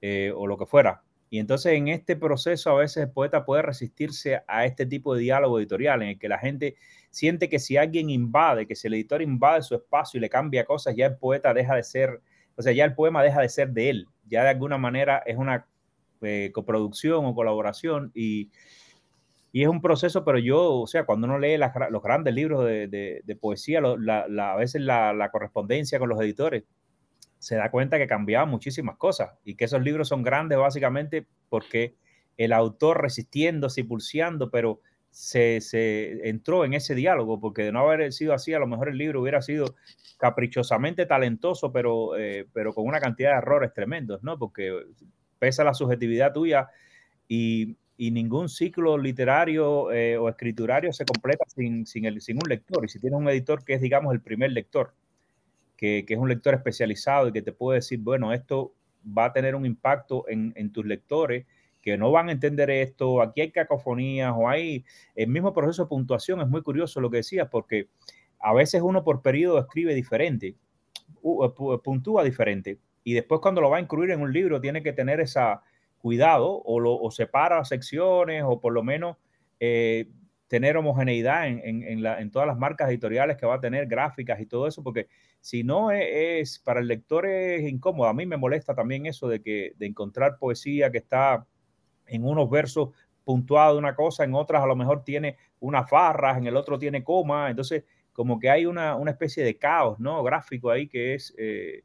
eh, o lo que fuera. Y entonces en este proceso a veces el poeta puede resistirse a este tipo de diálogo editorial en el que la gente siente que si alguien invade, que si el editor invade su espacio y le cambia cosas, ya el poeta deja de ser, o sea, ya el poema deja de ser de él, ya de alguna manera es una eh, coproducción o colaboración y, y es un proceso, pero yo, o sea, cuando uno lee los grandes libros de, poesía, a veces la, correspondencia con los editores, se da cuenta que cambiaban muchísimas cosas y que esos libros son grandes básicamente porque el autor resistiéndose y pulseando, pero se, se, entró en ese diálogo, porque de no haber sido así, a lo mejor el libro hubiera sido caprichosamente talentoso, pero, eh, pero con una cantidad de errores tremendos, ¿no? Porque pesa la subjetividad tuya y, y ningún ciclo literario eh, o escriturario se completa sin, sin, el, sin un lector. Y si tienes un editor que es, digamos, el primer lector, que, que, es un lector especializado y que te puede decir, bueno, esto va a tener un impacto en, en tus lectores, que no van a entender esto, aquí hay cacofonías o hay el mismo proceso de puntuación, es muy curioso lo que decías, porque a veces uno por periodo escribe diferente, puntúa diferente, y después cuando lo va a incluir en un libro tiene que tener esa cuidado o, lo, separa secciones o por lo menos eh, tener homogeneidad en, en, todas las marcas editoriales que va a tener, gráficas y todo eso, porque si no es, es, para el lector es incómodo. A mí me molesta también eso de que de encontrar poesía que está en unos versos puntuado de una cosa, en otras a lo mejor tiene una farras, en el otro tiene coma, entonces como que hay una, una especie de caos, ¿no? Gráfico ahí que es eh,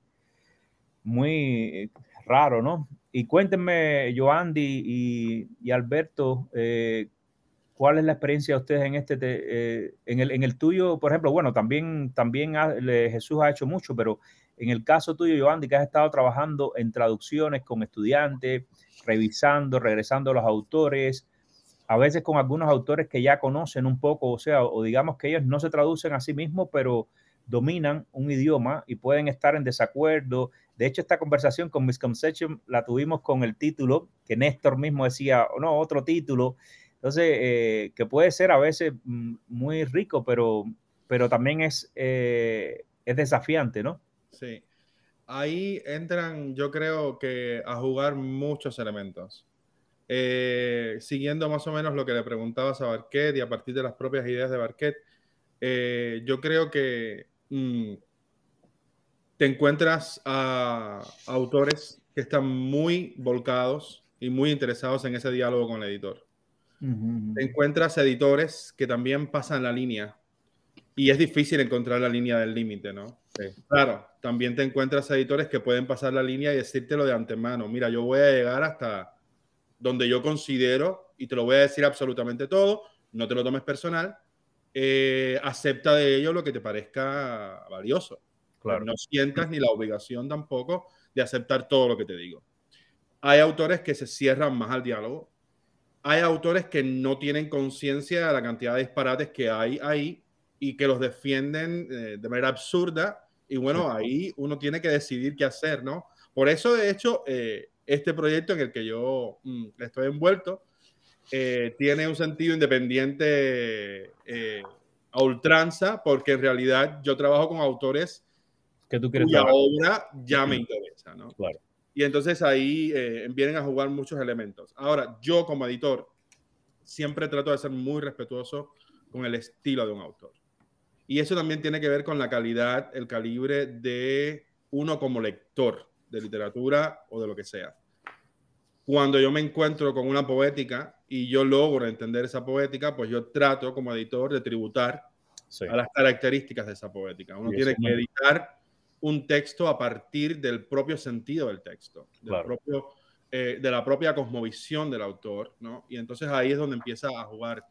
muy raro, ¿no? Y cuéntenme, Joandy y, y Alberto, eh, ¿cuál es la experiencia de ustedes en este, eh, en, el, en el tuyo, por ejemplo? Bueno, también, también ha, Jesús ha hecho mucho, pero en el caso tuyo, Joandy, que has estado trabajando en traducciones con estudiantes, revisando, regresando a los autores, a veces con algunos autores que ya conocen un poco, o sea, o digamos que ellos no se traducen a sí mismos, pero dominan un idioma y pueden estar en desacuerdo. De hecho, esta conversación con Misconception la tuvimos con el título, que Néstor mismo decía, oh, no, otro título. Entonces, eh, que puede ser a veces mm, muy rico, pero, pero también es, eh, es desafiante, ¿no? Sí ahí entran, yo creo que a jugar muchos elementos. Eh, siguiendo más o menos lo que le preguntabas a Barquet y a partir de las propias ideas de Barquet, eh, yo creo que mm, te encuentras a, a, autores que están muy volcados y muy interesados en ese diálogo con el editor. Uh -huh. Te encuentras editores que también pasan la línea y es difícil encontrar la línea del límite, ¿no? Sí. Claro, también te encuentras editores que pueden pasar la línea y decírtelo de antemano. Mira, yo voy a llegar hasta donde yo considero, y te lo voy a decir absolutamente todo, no te lo tomes personal, eh, acepta de ello lo que te parezca valioso. Claro. No sientas ni la obligación tampoco de aceptar todo lo que te digo. Hay autores que se cierran más al diálogo. Hay autores que no tienen conciencia de la cantidad de disparates que hay ahí y que los defienden eh, de manera absurda. Y bueno, ahí uno tiene que decidir qué hacer, ¿no? Por eso, de hecho, eh, este proyecto en el que yo mm, estoy envuelto eh, tiene un sentido independiente a ultranza, porque en realidad yo trabajo con autores que tú quieres cuya obra ya me interesa, ¿no? Claro. Y entonces ahí eh, vienen a jugar muchos elementos. Ahora, yo como editor siempre trato de ser muy respetuoso con el estilo de un autor. Y eso también tiene que ver con la calidad, el calibre de uno como lector de literatura o de lo que sea. Cuando yo me encuentro con una poética y yo logro entender esa poética, pues yo trato como editor de tributar sí. a las características de esa poética. Uno tiene que editar un texto a partir del propio sentido del texto, del claro. propio, eh, de la propia cosmovisión del autor, ¿no? Y entonces ahí es donde empieza a jugar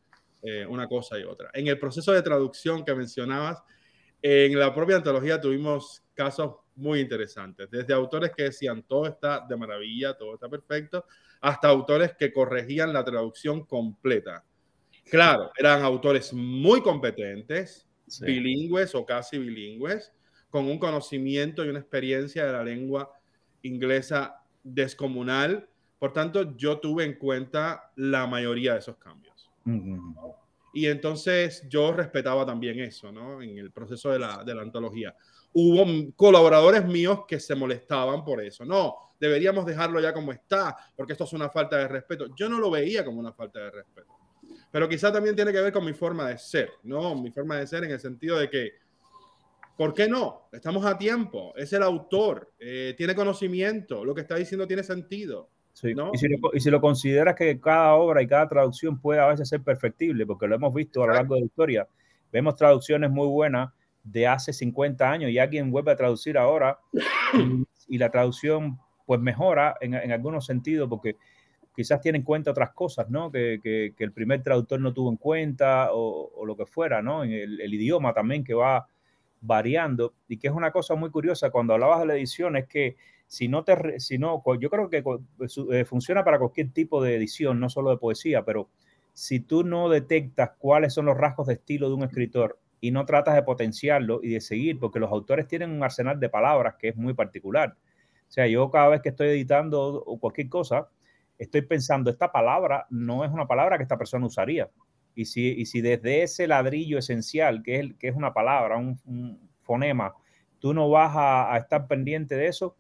eh, una cosa y otra. En el proceso de traducción que mencionabas, en la propia antología tuvimos casos muy interesantes, desde autores que decían todo está de maravilla, todo está perfecto, hasta autores que corregían la traducción completa. Claro, eran autores muy competentes, sí. bilingües o casi bilingües, con un conocimiento y una experiencia de la lengua inglesa descomunal. Por tanto, yo tuve en cuenta la mayoría de esos cambios. Uh -huh. Y entonces yo respetaba también eso, ¿no? En el proceso de la, de la antología. Hubo colaboradores míos que se molestaban por eso. No, deberíamos dejarlo ya como está, porque esto es una falta de respeto. Yo no lo veía como una falta de respeto. Pero quizá también tiene que ver con mi forma de ser, ¿no? Mi forma de ser en el sentido de que, ¿por qué no? Estamos a tiempo, es el autor, eh, tiene conocimiento, lo que está diciendo tiene sentido. Sí. ¿no? Y, si lo, y, si lo, consideras que cada obra y cada traducción puede a veces ser perfectible, porque lo hemos visto a lo largo de la historia, vemos traducciones muy buenas de hace 50 años y alguien vuelve a traducir ahora y, y la traducción pues mejora en, en algunos sentidos porque quizás tiene en cuenta otras cosas, ¿no? Que, que, el primer traductor no tuvo en cuenta o, o lo que fuera, ¿no? En el, el, idioma también que va variando y que es una cosa muy curiosa cuando hablabas de la edición es que si no te, si no, yo creo que eh, funciona para cualquier tipo de edición, no solo de poesía, pero si tú no detectas cuáles son los rasgos de estilo de un escritor y no tratas de potenciarlo y de seguir, porque los autores tienen un arsenal de palabras que es muy particular. O sea, yo cada vez que estoy editando cualquier cosa, estoy pensando, esta palabra no es una palabra que esta persona usaría. Y si, y si desde ese ladrillo esencial, que es, que es una palabra, un, fonema, tú no vas a, estar pendiente de eso,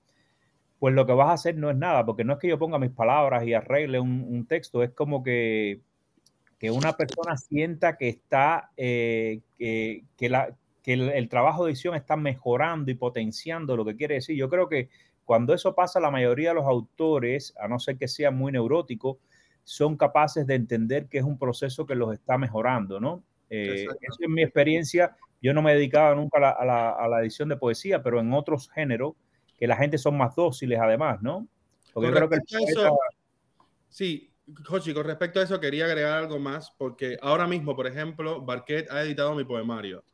pues lo que vas a hacer no es nada, porque no es que yo ponga mis palabras y arregle un, texto, es como que, que, una persona sienta que está, eh, que, que, la, que el, trabajo de edición está mejorando y potenciando lo que quiere decir. Yo creo que cuando eso pasa, la mayoría de los autores, a no ser que sea muy neurótico, son capaces de entender que es un proceso que los está mejorando, ¿no? Eh, eso es mi experiencia. Yo no me he dedicado nunca a la, a la edición de poesía, pero en otros géneros que la gente son más dóciles además, ¿no? Porque creo que eso, Sí, Jochi, con respecto a eso quería agregar algo más, porque ahora mismo, por ejemplo, Barquet ha editado mi poemario.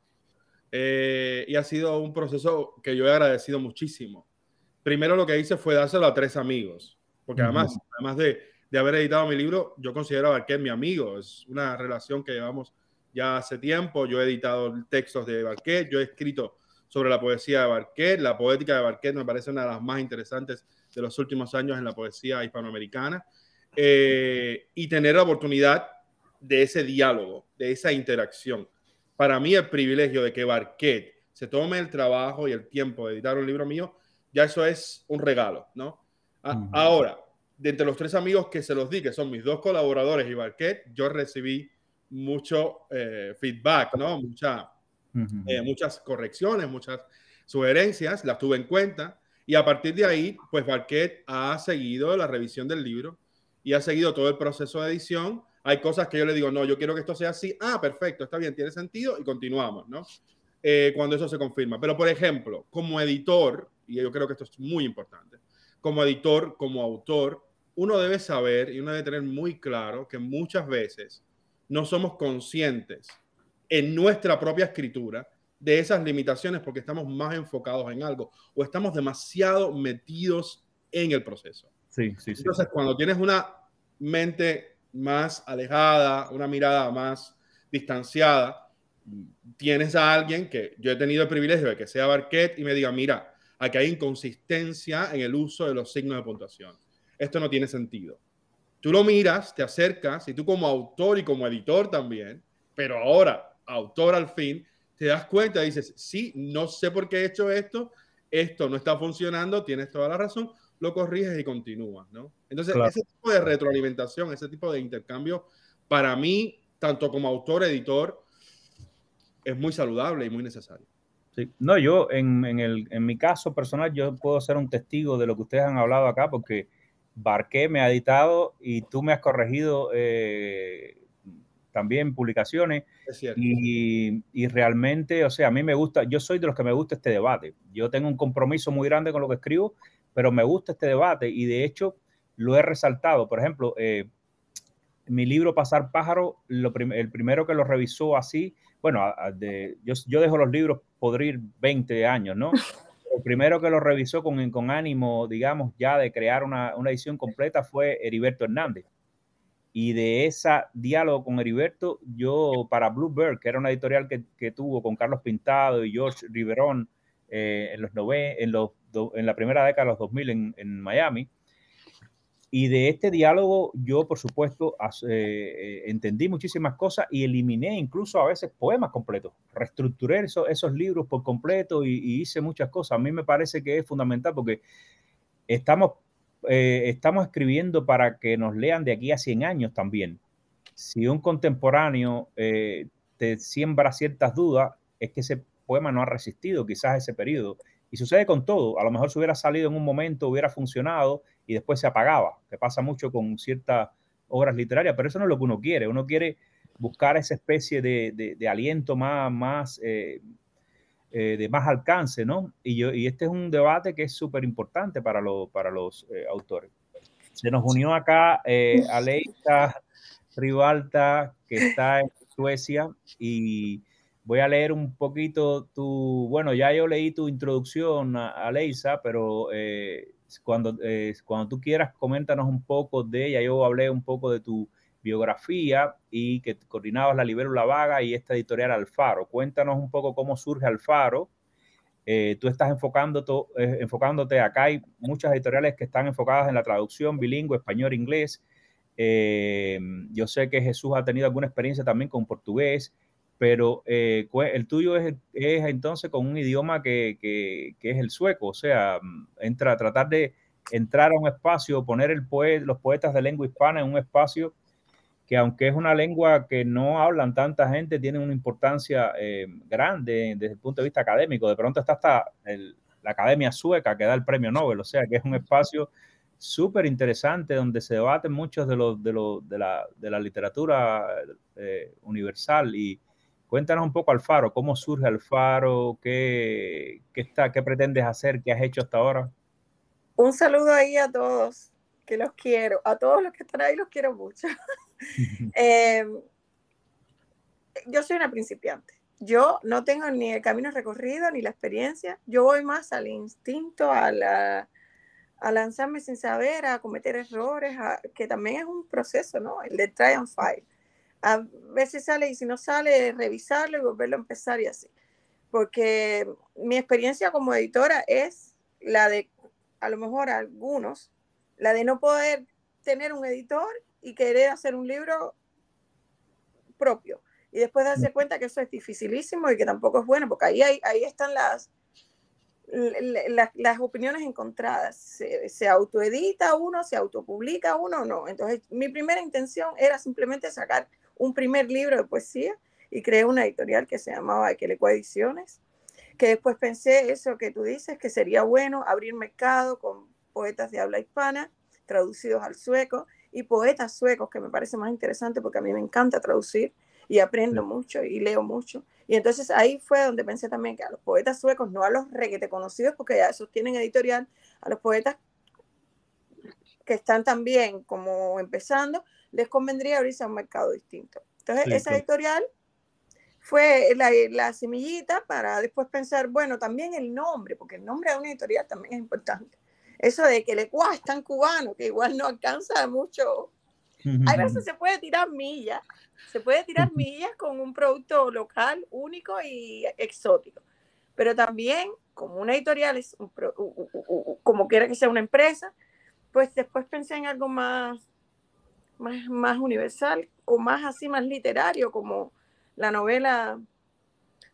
Eh, y ha sido un proceso que yo he agradecido muchísimo. Primero lo que hice fue dárselo a tres amigos, porque además, además de, de, haber editado mi libro, yo considero a Barquet mi amigo. Es una relación que llevamos ya hace tiempo. Yo he editado textos de Barquet, yo he escrito sobre la poesía de Barquet. La poética de Barquet me parece una de las más interesantes de los últimos años en la poesía hispanoamericana. Eh, y tener la oportunidad de ese diálogo, de esa interacción. Para mí el privilegio de que Barquet se tome el trabajo y el tiempo de editar un libro mío, ya eso es un regalo, ¿no? Ahora, de entre los tres amigos que se los di, que son mis dos colaboradores y Barquet, yo recibí mucho eh, feedback, ¿no? Mucha, eh, muchas correcciones, muchas sugerencias, las tuve en cuenta y a partir de ahí, pues Barquet ha seguido la revisión del libro y ha seguido todo el proceso de edición. Hay cosas que yo le digo, no, yo quiero que esto sea así. Ah, perfecto, está bien, tiene sentido y continuamos, ¿no? Eh, cuando eso se confirma. Pero, por ejemplo, como editor, y yo creo que esto es muy importante, como editor, como autor, uno debe saber y uno debe tener muy claro que muchas veces no somos conscientes en nuestra propia escritura de esas limitaciones porque estamos más enfocados en algo o estamos demasiado metidos en el proceso. Sí, sí, sí. Entonces, cuando tienes una mente más alejada, una mirada más distanciada, tienes a alguien que yo he tenido el privilegio de que sea Barquet y me diga, mira, aquí hay inconsistencia en el uso de los signos de puntuación. Esto no tiene sentido. Tú lo miras, te acercas y tú como autor y como editor también, pero ahora autor al fin, te das cuenta y dices, sí, no sé por qué he hecho esto, esto no está funcionando, tienes toda la razón, lo corriges y continúas, ¿no? Entonces, ese tipo de retroalimentación, ese tipo de intercambio, para mí, tanto como autor, editor, es muy saludable y muy necesario. Sí. No, yo en, en, el, en mi caso personal, yo puedo ser un testigo de lo que ustedes han hablado acá, porque Barqué me ha editado y tú me has corregido eh, también publicaciones. Y, y, realmente, o sea, a mí me gusta, yo soy de los que me gusta este debate. Yo tengo un compromiso muy grande con lo que escribo, pero me gusta este debate y de hecho lo he resaltado. Por ejemplo, eh, mi libro Pasar Pájaro, lo el primero que lo revisó así, bueno, de, yo, yo, dejo los libros podrir 20 años, ¿no? *laughs* El primero que lo revisó con, con ánimo, digamos, ya de crear una, una edición completa fue Heriberto Hernández. Y de ese diálogo con Heriberto, yo para Bluebird, que era una editorial que, que tuvo con Carlos Pintado y George Riverón eh, en, los nove, en, los, en la primera década de los 2000 en, en Miami, y de este diálogo yo, por supuesto, eh, eh, entendí muchísimas cosas y eliminé incluso a veces poemas completos. Reestructuré eso, esos libros por completo y, hice muchas cosas. A mí me parece que es fundamental porque estamos eh, estamos escribiendo para que nos lean de aquí a 100 años también. Si un contemporáneo eh, te siembra ciertas dudas, es que ese poema no ha resistido quizás ese periodo. Y sucede con todo. A lo mejor se hubiera salido en un momento, hubiera funcionado y después se apagaba, que pasa mucho con ciertas obras literarias, pero eso no es lo que uno quiere. Uno quiere buscar esa especie de, de, aliento más, más eh, eh, de más alcance, ¿no? Y, yo, y este es un debate que es súper importante para, para los eh, autores. Se nos unió acá eh, Aleita Rivalta, que está en Suecia, y voy a leer un poquito tu, bueno, ya yo leí tu introducción, Aleisa, pero eh, cuando, eh, cuando tú quieras, coméntanos un poco de ella. Yo hablé un poco de tu biografía y que coordinabas la Libélula Vaga y esta editorial Alfaro. Cuéntanos un poco cómo surge Alfaro. Eh, tú estás enfocando eh, enfocándote acá, hay muchas editoriales que están enfocadas en la traducción bilingüe, español-inglés. Eh, yo sé que Jesús ha tenido alguna experiencia también con portugués, pero el tuyo es, es, entonces con un idioma que, que, es el sueco, o sea, entra a tratar de entrar a un espacio, poner el los poetas de lengua hispana en un espacio que aunque es una lengua que no hablan tanta gente, tiene una importancia eh, grande desde el punto de vista académico. De pronto está hasta la Academia Sueca que da el premio Nobel, o sea que es un espacio súper interesante donde se debaten muchos de, los, de, la, de la, literatura eh, universal. Y cuéntanos un poco Alfaro, cómo surge Alfaro, qué, qué, está, qué pretendes hacer, qué has hecho hasta ahora. Un saludo ahí a todos, que los quiero. A todos los que están ahí los quiero mucho. *laughs* Em, yo soy una principiante. Yo no tengo ni el camino recorrido ni la experiencia. Yo voy más al instinto, a, la, a lanzarme sin saber, a cometer errores, que también es un proceso, ¿no? El de try and fail. A veces sale y si no sale, revisarlo y volverlo a empezar y así. Porque mi experiencia como editora es la de, a lo mejor algunos, la de no poder tener un editor y querer hacer un libro propio. Y después darse cuenta que eso es dificilísimo y que tampoco es bueno, porque ahí, ahí están las, las, las opiniones encontradas. Se, se, autoedita uno, se autopublica uno no. Entonces, mi primera intención era simplemente sacar un primer libro de poesía y creé una editorial que se llamaba Equeleco Ediciones, que después pensé eso que tú dices, que sería bueno abrir mercado con poetas de habla hispana traducidos al sueco y poetas suecos, que me parece más interesante porque a mí me encanta traducir y aprendo mucho y leo mucho. Y entonces ahí fue donde pensé también que a los poetas suecos, no a los requete conocidos, porque ya esos tienen editorial, a los poetas que están también como empezando, les convendría abrirse a un mercado distinto. Entonces, esa editorial fue la, la, semillita para después pensar, bueno, también el nombre, porque el nombre de una editorial también es importante eso de que el Ecuador es tan cubano que igual no alcanza mucho. Hay veces se puede tirar millas, se puede tirar millas con un producto local, único y exótico. Pero también, como una editorial es como quiera que sea una empresa, pues después pensé en algo más, más, más universal o más así, más literario, como la novela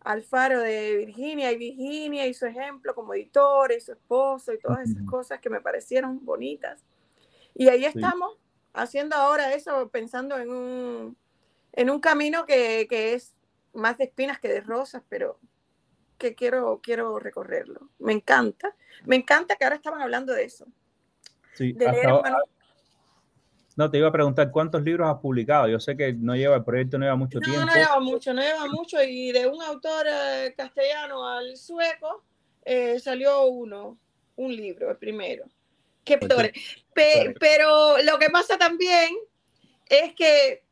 Alfaro de Virginia y Virginia y su ejemplo como editor y su esposo y todas esas cosas que me parecieron bonitas. Y ahí estamos haciendo ahora eso, pensando en un, en un camino que, que, es más de espinas que de rosas, pero que quiero, quiero recorrerlo. Me encanta. Me encanta que ahora estaban hablando de eso. Sí, de leer no, te iba a preguntar cuántos libros has publicado. Yo sé que no lleva el proyecto, no lleva mucho tiempo. No lleva mucho, no lleva mucho. Y de un autor eh, castellano al sueco eh, salió uno, un libro, el primero. Qué pero lo que pasa también es que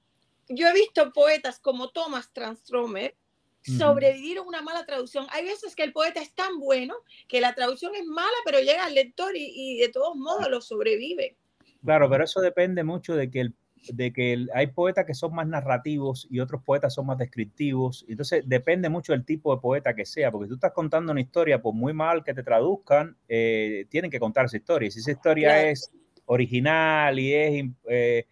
yo he visto poetas como Thomas Transtromer sobrevivir a una mala traducción. Hay veces que el poeta es tan bueno que la traducción es mala, pero llega al lector y, y de todos modos lo sobrevive. Claro, pero eso depende mucho de que, el, de que hay poetas que son más narrativos y otros poetas son más descriptivos. Entonces depende mucho del tipo de poeta que sea, porque si tú estás contando una historia, por muy mal que te traduzcan, eh, tienen que contar esa historia. Y si esa historia es original y es eh,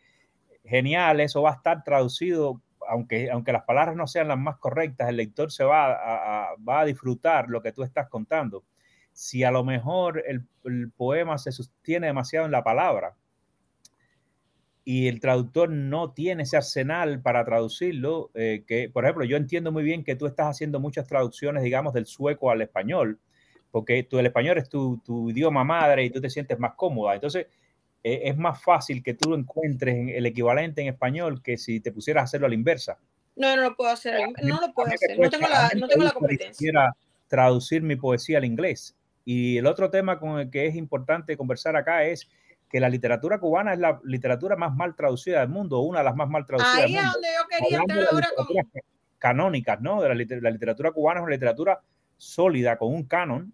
genial, eso va a estar traducido. Aunque, aunque las palabras no sean las más correctas, el lector se va a, va a disfrutar lo que tú estás contando. Si a lo mejor el, el poema se sostiene demasiado en la palabra, y el traductor no tiene ese arsenal para traducirlo, eh, que por ejemplo yo entiendo muy bien que tú estás haciendo muchas traducciones, digamos, del sueco al español, porque tú, el español es tu, tu idioma madre y tú te sientes más cómoda. Entonces, eh, es más fácil que tú encuentres el equivalente en español que si te pusieras a hacerlo a la inversa. No, no lo puedo hacer, no lo puedo hacer, no tengo la, no tengo la competencia. traducir mi poesía al inglés. Y el otro tema con el que es importante conversar acá es que la literatura cubana es la literatura más mal traducida del mundo, una de las más mal traducidas. Ahí es donde yo quería entrar ahora con... Canónicas, ¿no? De la, la, literatura cubana es una literatura sólida, con un canon,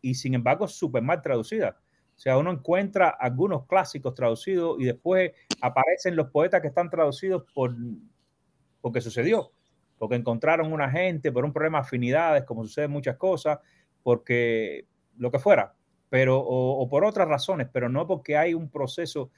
y sin embargo súper mal traducida. O sea, uno encuentra algunos clásicos traducidos y después aparecen los poetas que están traducidos por porque sucedió, porque encontraron una gente por un problema de afinidades, como sucede en muchas cosas, porque lo que fuera, pero o, por otras razones, pero no porque hay un proceso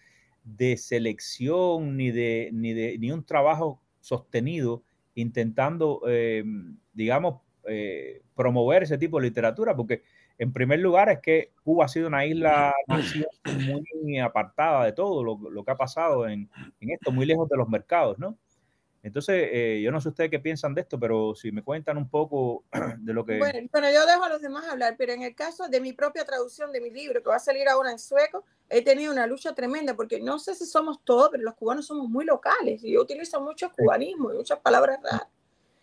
de selección ni de ni de ni un trabajo sostenido intentando, eh, digamos, eh, promover ese tipo de literatura, porque en primer lugar es que Cuba ha sido una isla *coughs* muy apartada de todo lo, que ha pasado en, en, esto, muy lejos de los mercados, ¿no? Entonces, eh, yo no sé ustedes qué piensan de esto, pero si me cuentan un poco *clears throat* de lo que... Bueno, bueno, yo dejo a los demás hablar, pero en el caso de mi propia traducción de mi libro, que va a salir ahora en sueco, he tenido una lucha tremenda, porque no sé si somos todos, pero los cubanos somos muy locales, y yo utilizo mucho cubanismo y muchas palabras raras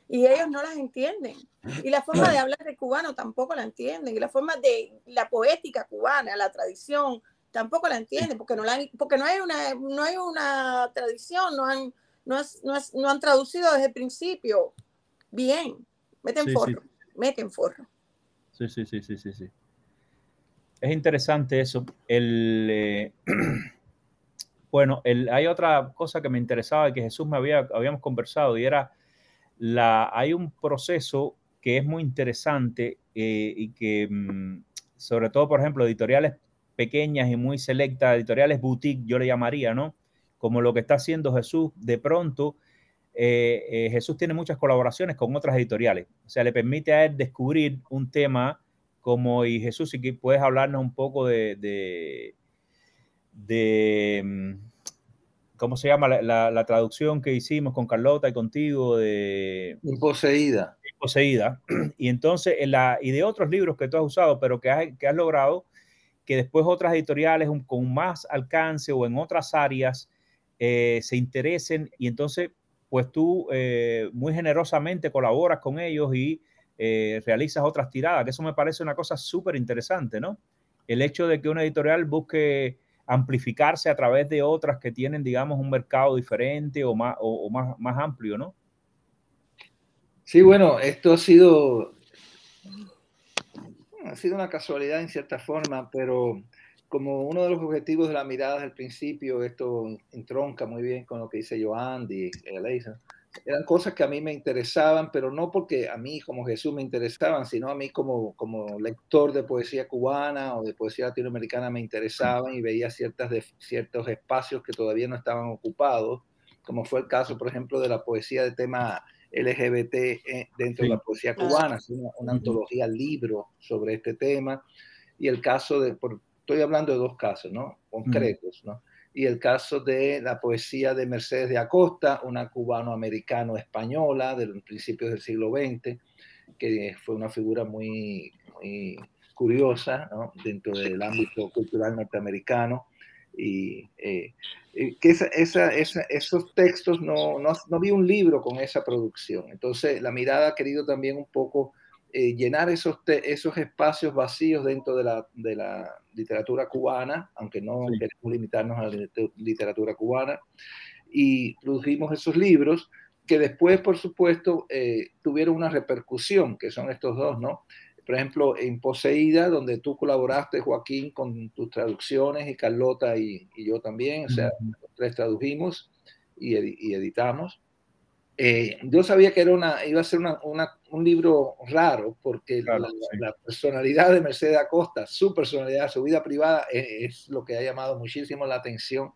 y ellos no las entienden. Y la forma de hablar de cubano tampoco la entienden. Y la forma de la poética cubana, la tradición, tampoco la entienden, porque no, la, porque no, hay, una, no hay una tradición, no han, no, no, han traducido desde el principio bien. Meten forro, meten forro. Sí, sí, sí, sí, sí, sí. Es interesante eso. El, eh, *clears throat* bueno, el, hay otra cosa que me interesaba y que Jesús me había, habíamos conversado y era la, hay un proceso que es muy interesante eh, y que, mm, sobre todo, por ejemplo, editoriales pequeñas y muy selectas, editoriales boutique, yo le llamaría, ¿no? Como lo que está haciendo Jesús, de pronto, eh, eh, Jesús tiene muchas colaboraciones con otras editoriales, o sea, le permite a él descubrir un tema como, y Jesús, si puedes hablarnos un poco de, de, de mm, ¿cómo se llama la, traducción que hicimos con Carlota y contigo de... Imposeída. Imposeída. *clears throat* Y entonces, la, y de otros libros que tú has usado, pero que has, que has logrado que después otras editoriales con más alcance o en otras áreas eh, se interesen y entonces, pues tú eh, muy generosamente colaboras con ellos y eh, realizas otras tiradas, que eso me parece una cosa súper interesante, ¿no? El hecho de que una editorial busque amplificarse a través de otras que tienen, digamos, un mercado diferente o más, o, más, más amplio, ¿no? Sí, bueno, esto ha sido, ha sido una casualidad en cierta forma, pero como uno de los objetivos de la mirada el principio, esto entronca muy bien con lo que dice Joan y Elisa, eran cosas que a mí me interesaban, pero no porque a mí como Jesús me interesaban, sino a mí como, como lector de poesía cubana o de poesía latinoamericana me interesaban y veía ciertas de, ciertos espacios que todavía no estaban ocupados, como fue el caso, por ejemplo, de la poesía de tema LGBT eh, dentro de la poesía cubana, una, una antología libro sobre este tema, y el caso de, estoy hablando de dos casos, ¿no? Concretos, ¿no? y el caso de la poesía de Mercedes de Acosta, una cubano-americano-española de los principios del siglo XX, que fue una figura muy, curiosa dentro del ámbito cultural norteamericano. Y eh, que esos textos no, no, no, vi un libro con esa producción. Entonces, la mirada ha querido también un poco eh, llenar esos, esos espacios vacíos dentro de la, de la literatura cubana, aunque no queremos limitarnos a la literatura cubana, y produjimos esos libros que después, por supuesto, eh, tuvieron una repercusión, que son estos dos, ¿no? Por ejemplo, en Poseída, donde tú colaboraste, Joaquín, con tus traducciones, y Carlota y, yo también, o sea, los tres tradujimos y, y editamos. Eh, yo sabía que era una, iba a ser una, un libro raro, porque la, personalidad de Mercedes Acosta, su personalidad, su vida privada, e, es, lo que ha llamado muchísimo la atención.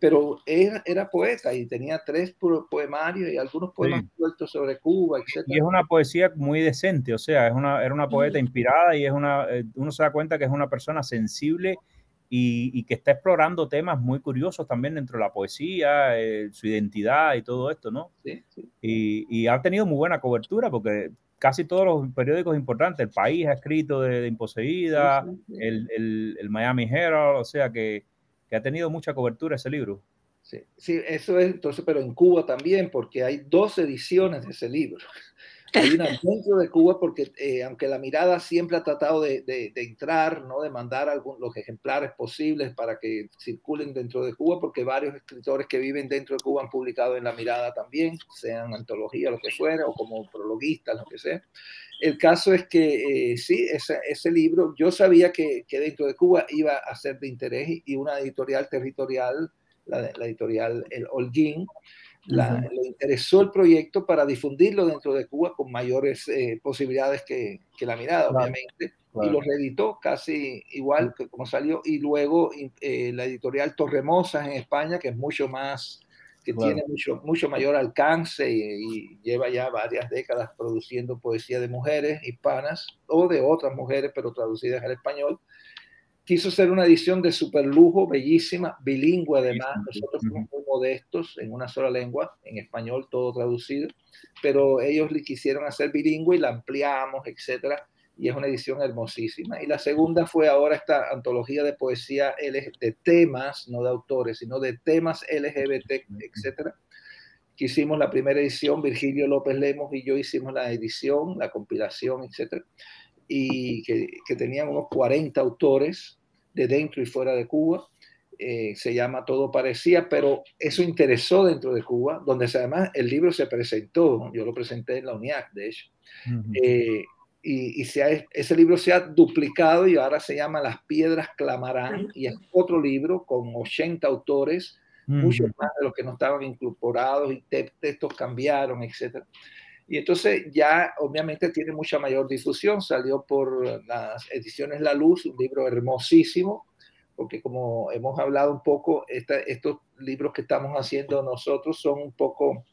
Pero era, era poeta y tenía tres poemarios y algunos poemas sueltos sobre Cuba, etc. Y es una poesía muy decente, o sea, es una, era una poeta inspirada y es una, eh, uno se da cuenta que es una persona sensible y, que está explorando temas muy curiosos también dentro de la poesía, eh, su identidad y todo esto, ¿no? Sí, sí. Y, ha tenido muy buena cobertura porque casi todos los periódicos importantes, el país ha escrito de, Imposeída, el, el, Miami Herald, o sea que, que, ha tenido mucha cobertura ese libro. Sí, sí, eso es entonces, pero en Cuba también, porque hay dos ediciones de ese libro. Dentro de Cuba porque eh, aunque la mirada siempre ha tratado de, de, entrar, ¿no? de mandar algunos los ejemplares posibles para que circulen dentro de Cuba, porque varios escritores que viven dentro de Cuba han publicado en la mirada también, sean antología, lo que fuera, o como prologuistas, lo que sea. El caso es que eh, sí, ese, ese, libro, yo sabía que, que, dentro de Cuba iba a ser de interés y una editorial territorial, la, la editorial El Holguín, le interesó el proyecto para difundirlo dentro de Cuba con mayores eh, posibilidades que, que, la mirada, obviamente, y lo reeditó casi igual que como salió, y luego eh, la editorial Torremosas en España, que es mucho más, que tiene mucho, mucho mayor alcance y, lleva ya varias décadas produciendo poesía de mujeres hispanas o de otras mujeres, pero traducidas al español, quiso ser una edición de super lujo, bellísima, bilingüe además. Nosotros fuimos muy modestos en una sola lengua, en español todo traducido, pero ellos le quisieron hacer bilingüe y la ampliamos, etcétera. Y es una edición hermosísima. Y la segunda fue ahora esta antología de poesía de temas, no de autores, sino de temas LGBT, etcétera. Que hicimos la primera edición, Virgilio López Lemos y yo hicimos la edición, la compilación, etcétera y que, que, tenían unos 40 autores de dentro y fuera de Cuba. Eh, se llama Todo Parecía, pero eso interesó dentro de Cuba, donde además el libro se presentó, yo lo presenté en la UNIAC, de hecho, eh, y, y se ha, ese libro se ha duplicado y ahora se llama Las Piedras Clamarán, y es otro libro con 80 autores, muchos más de los que no estaban incorporados y textos cambiaron, etcétera. Y entonces ya obviamente tiene mucha mayor difusión. Salió por las ediciones La Luz, un libro hermosísimo, porque como hemos hablado un poco, estos libros que estamos haciendo nosotros son un poco,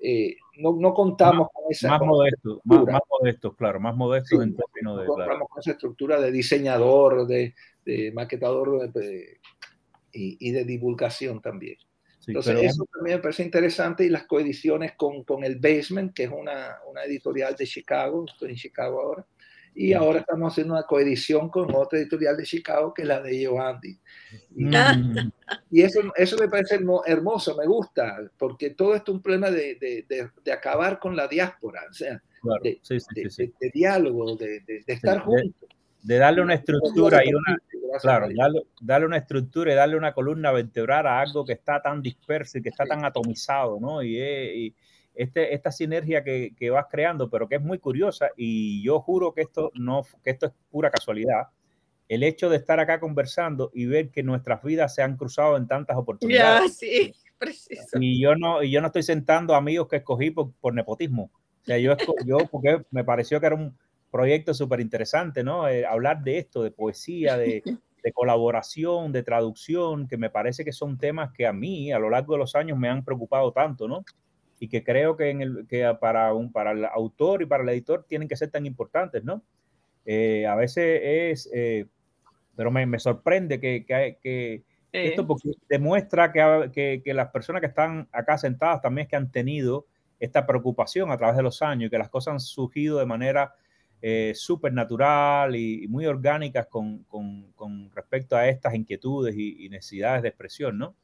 eh, no, no, contamos con esa... Más modestos, más, más, modestos, claro, más modestos en términos de... No contamos con esa estructura de diseñador, de, de maquetador de, y, y de divulgación también. Entonces, eso también me parece interesante y las coediciones con, con el Basement, que es una, una, editorial de Chicago, estoy en Chicago ahora, y ahora estamos haciendo una coedición con otra editorial de Chicago, que es la de Giovanni. Y, mm. y, eso, eso me parece hermoso, me gusta, porque todo esto es un problema de, de, de, acabar con la diáspora, o sea, de, diálogo, de, estar juntos de darle una estructura y una, claro, darle, una estructura y darle una columna vertebral a algo que está tan disperso y que está tan atomizado, ¿no? Y, y este, esta sinergia que, que, vas creando, pero que es muy curiosa y yo juro que esto, no, que esto es pura casualidad. El hecho de estar acá conversando y ver que nuestras vidas se han cruzado en tantas oportunidades. sí, *laughs* preciso. Y yo no, y yo no estoy sentando amigos que escogí por, por nepotismo. O sea, yo, yo porque me pareció que era un, proyecto súper interesante, ¿no? Eh, hablar de esto, de poesía, de, *laughs* de, colaboración, de traducción, que me parece que son temas que a mí a lo largo de los años me han preocupado tanto, ¿no? Y que creo que, en el, que para, un, para el autor y para el editor tienen que ser tan importantes, ¿no? Eh, a veces es, eh, pero me, me, sorprende que, que, que esto porque demuestra que, que, que las personas que están acá sentadas también es que han tenido esta preocupación a través de los años y que las cosas han surgido de manera eh, súper natural y, muy orgánicas con, con, con, respecto a estas inquietudes y, y, necesidades de expresión, ¿no?